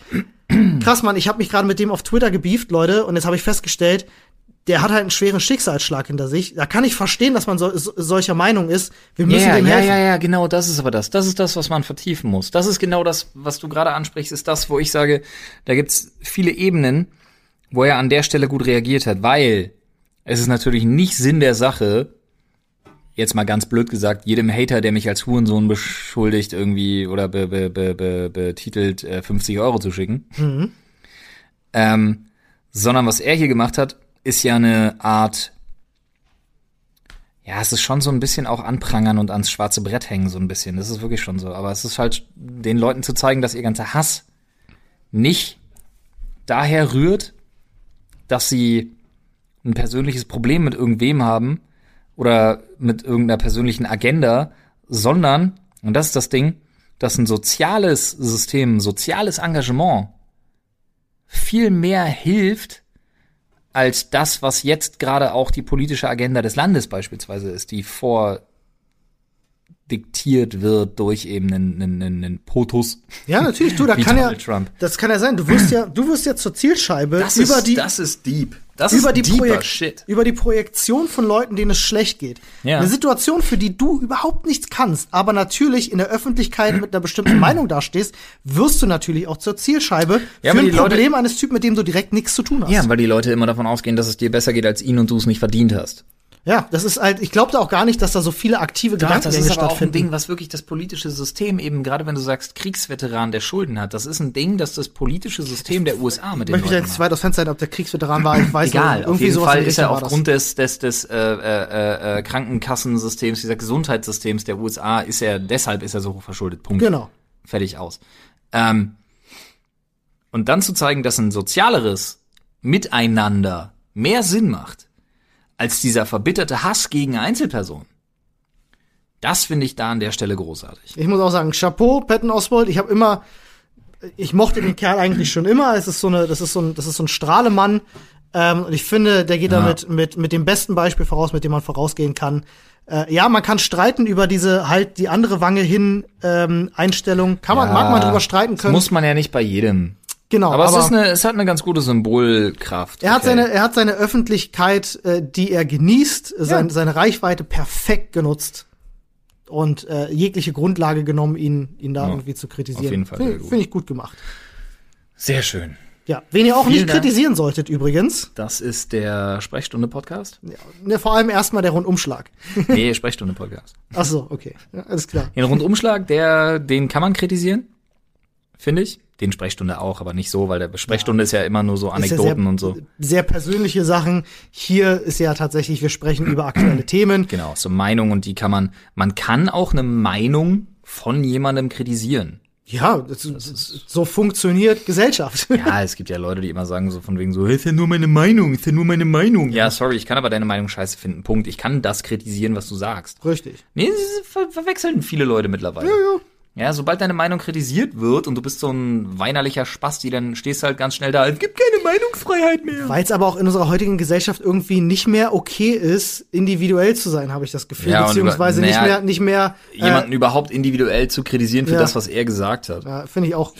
krass, Mann, ich habe mich gerade mit dem auf Twitter gebieft, Leute, und jetzt habe ich festgestellt, der hat halt einen schweren Schicksalsschlag hinter sich. Da kann ich verstehen, dass man so, so, solcher Meinung ist. Wir müssen ja, dem ja, helfen. ja, ja, genau, das ist aber das. Das ist das, was man vertiefen muss. Das ist genau das, was du gerade ansprichst, ist das, wo ich sage, da gibt's viele Ebenen, wo er an der Stelle gut reagiert hat, weil es ist natürlich nicht Sinn der Sache, jetzt mal ganz blöd gesagt, jedem Hater, der mich als Hurensohn beschuldigt irgendwie oder be, be, be, be, betitelt, äh, 50 Euro zu schicken. Ähm, sondern was er hier gemacht hat, ist ja eine Art ja, es ist schon so ein bisschen auch anprangern und ans schwarze Brett hängen, so ein bisschen. Das ist wirklich schon so. Aber es ist halt, den Leuten zu zeigen, dass ihr ganzer Hass nicht daher rührt, dass sie ein persönliches Problem mit irgendwem haben oder mit irgendeiner persönlichen Agenda, sondern, und das ist das Ding, dass ein soziales System, ein soziales Engagement viel mehr hilft, als das, was jetzt gerade auch die politische Agenda des Landes beispielsweise ist, die vordiktiert wird durch eben einen, einen, einen, einen POTUS. Ja, natürlich, du, da kann ja, Donald Trump. das kann ja sein. Du wirst ja, du wirst ja zur Zielscheibe über die, das ist deep. Das über die, Shit. über die Projektion von Leuten, denen es schlecht geht. Ja. Eine Situation, für die du überhaupt nichts kannst, aber natürlich in der Öffentlichkeit mit einer bestimmten Meinung dastehst, wirst du natürlich auch zur Zielscheibe Ja, für ein die Leute- Problem eines Typen, mit dem du direkt nichts zu tun hast. Ja, weil die Leute immer davon ausgehen, dass es dir besser geht als ihn und du es nicht verdient hast. Ja, das ist halt, ich glaube da auch gar nicht, dass da so viele aktive Doch, das Gedankengänge ist aber auch ein stattfinden. Ding, was wirklich das politische System eben, gerade wenn du sagst Kriegsveteran, der Schulden hat, das ist ein Ding, dass das politische System der USA mit ich den möchte jetzt weit aus Fenster sein, ob der Kriegsveteran war, ich weiß Egal, nicht. auf jeden Fall ist er das. aufgrund des, des, des äh, äh, äh, Krankenkassensystems, dieser Gesundheitssystems der USA, ist er, deshalb ist er so hoch verschuldet. Punkt. Genau. Fertig aus. Ähm, und dann zu zeigen, dass ein sozialeres Miteinander mehr Sinn macht, als dieser verbitterte Hass gegen Einzelpersonen. Das finde ich da an der Stelle großartig. Ich muss auch sagen, Chapeau, Patton Oswald. Ich habe immer, ich mochte den Kerl eigentlich schon immer. Es ist so eine, das ist so ein, das ist so ein Strahlemann. Ähm, und ich finde, der geht Ja. damit mit mit dem besten Beispiel voraus, mit dem man vorausgehen kann. Äh, ja, man kann streiten über diese halt die andere Wange hin ähm, Einstellung. Kann man, mag man drüber streiten können. muss man ja nicht bei jedem. Genau, Aber, es, ist eine, es hat eine ganz gute Symbolkraft. Er hat Okay. seine, er hat seine Öffentlichkeit, äh, die er genießt, äh, sein, Ja. seine Reichweite perfekt genutzt und äh, jegliche Grundlage genommen, ihn, ihn da Ja, irgendwie zu kritisieren. auf jeden Fall Finde find ich gut gemacht. Sehr schön. Ja, wen ihr auch Vielen nicht Dank. kritisieren solltet übrigens, Das ist der Sprechstunde-Podcast? ja, ne, vor allem erstmal der Rundumschlag. nee, Sprechstunde-Podcast. Ach so, okay, ja, alles klar. Den Rundumschlag, der, den kann man kritisieren, finde ich. Den Sprechstunde auch, aber nicht so, weil der Sprechstunde ist ja immer nur so ja Anekdoten sehr, und so. Sehr persönliche Sachen. Hier ist ja tatsächlich, wir sprechen über aktuelle Themen. Genau, so Meinung und die kann man, man kann auch eine Meinung von jemandem kritisieren. Ja, das, ist- so funktioniert Gesellschaft. Ja, es gibt ja Leute, die immer sagen so von wegen so, ist ja nur meine Meinung, ist ja nur meine Meinung. Ja, sorry, ich kann aber deine Meinung scheiße finden. Punkt. Ich kann das kritisieren, was du sagst. Richtig. Nee, das ver verwechseln viele Leute mittlerweile. Ja, ja. Ja, sobald deine Meinung kritisiert wird und du bist so ein weinerlicher Spasti, dann stehst du halt ganz schnell da, es gibt keine Meinungsfreiheit mehr. Weil es aber auch in unserer heutigen Gesellschaft irgendwie nicht mehr okay ist, individuell zu sein, habe ich das Gefühl. Ja, Beziehungsweise über- nicht naja, mehr, nicht mehr. Jemanden überhaupt individuell zu kritisieren für ja. das, was er gesagt hat. Äh, ja, Finde ich auch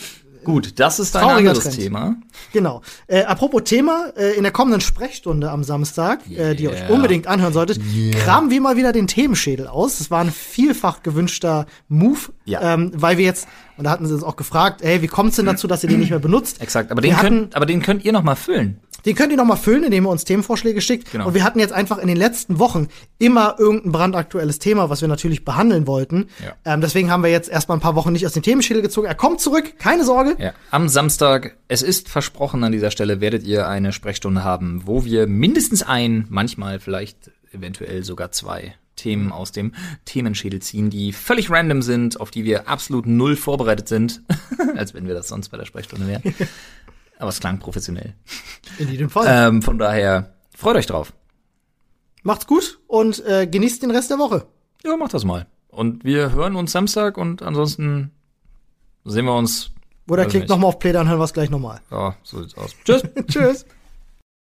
Gut, das ist ein anderes Trend. Thema. Genau. Äh, apropos Thema, äh, in der kommenden Sprechstunde am Samstag, äh, die ihr euch Yeah. unbedingt anhören solltet, kramen wir mal wieder den Themenschädel aus. Das war ein vielfach gewünschter Move, Ja. ähm, weil wir jetzt, und da hatten sie uns auch gefragt, ey, wie kommt's denn dazu, dass ihr den nicht mehr benutzt? Exakt, aber Wir den, hatten- könnt, aber den könnt ihr noch mal füllen. Den könnt ihr noch mal füllen, indem ihr uns Themenvorschläge schickt. Genau. Und wir hatten jetzt einfach in den letzten Wochen immer irgendein brandaktuelles Thema, was wir natürlich behandeln wollten. Ja. Ähm, deswegen haben wir jetzt erstmal ein paar Wochen nicht aus dem Themenschädel gezogen. Er kommt zurück, keine Sorge. Ja. Am Samstag, es ist versprochen an dieser Stelle, werdet ihr eine Sprechstunde haben, wo wir mindestens ein, manchmal vielleicht eventuell sogar zwei Themen aus dem Themenschädel ziehen, die völlig random sind, auf die wir absolut null vorbereitet sind, als wenn wir das sonst bei der Sprechstunde wären. Aber es klang professionell. In jedem Fall. Ähm, von daher, freut euch drauf. Macht's gut und äh, genießt den Rest der Woche. Ja, macht das mal. Und wir hören uns Samstag und ansonsten sehen wir uns. Oder klickt nicht. noch mal auf Play, dann hören wir es gleich nochmal. Ja, so sieht's aus. Tschüss. Tschüss.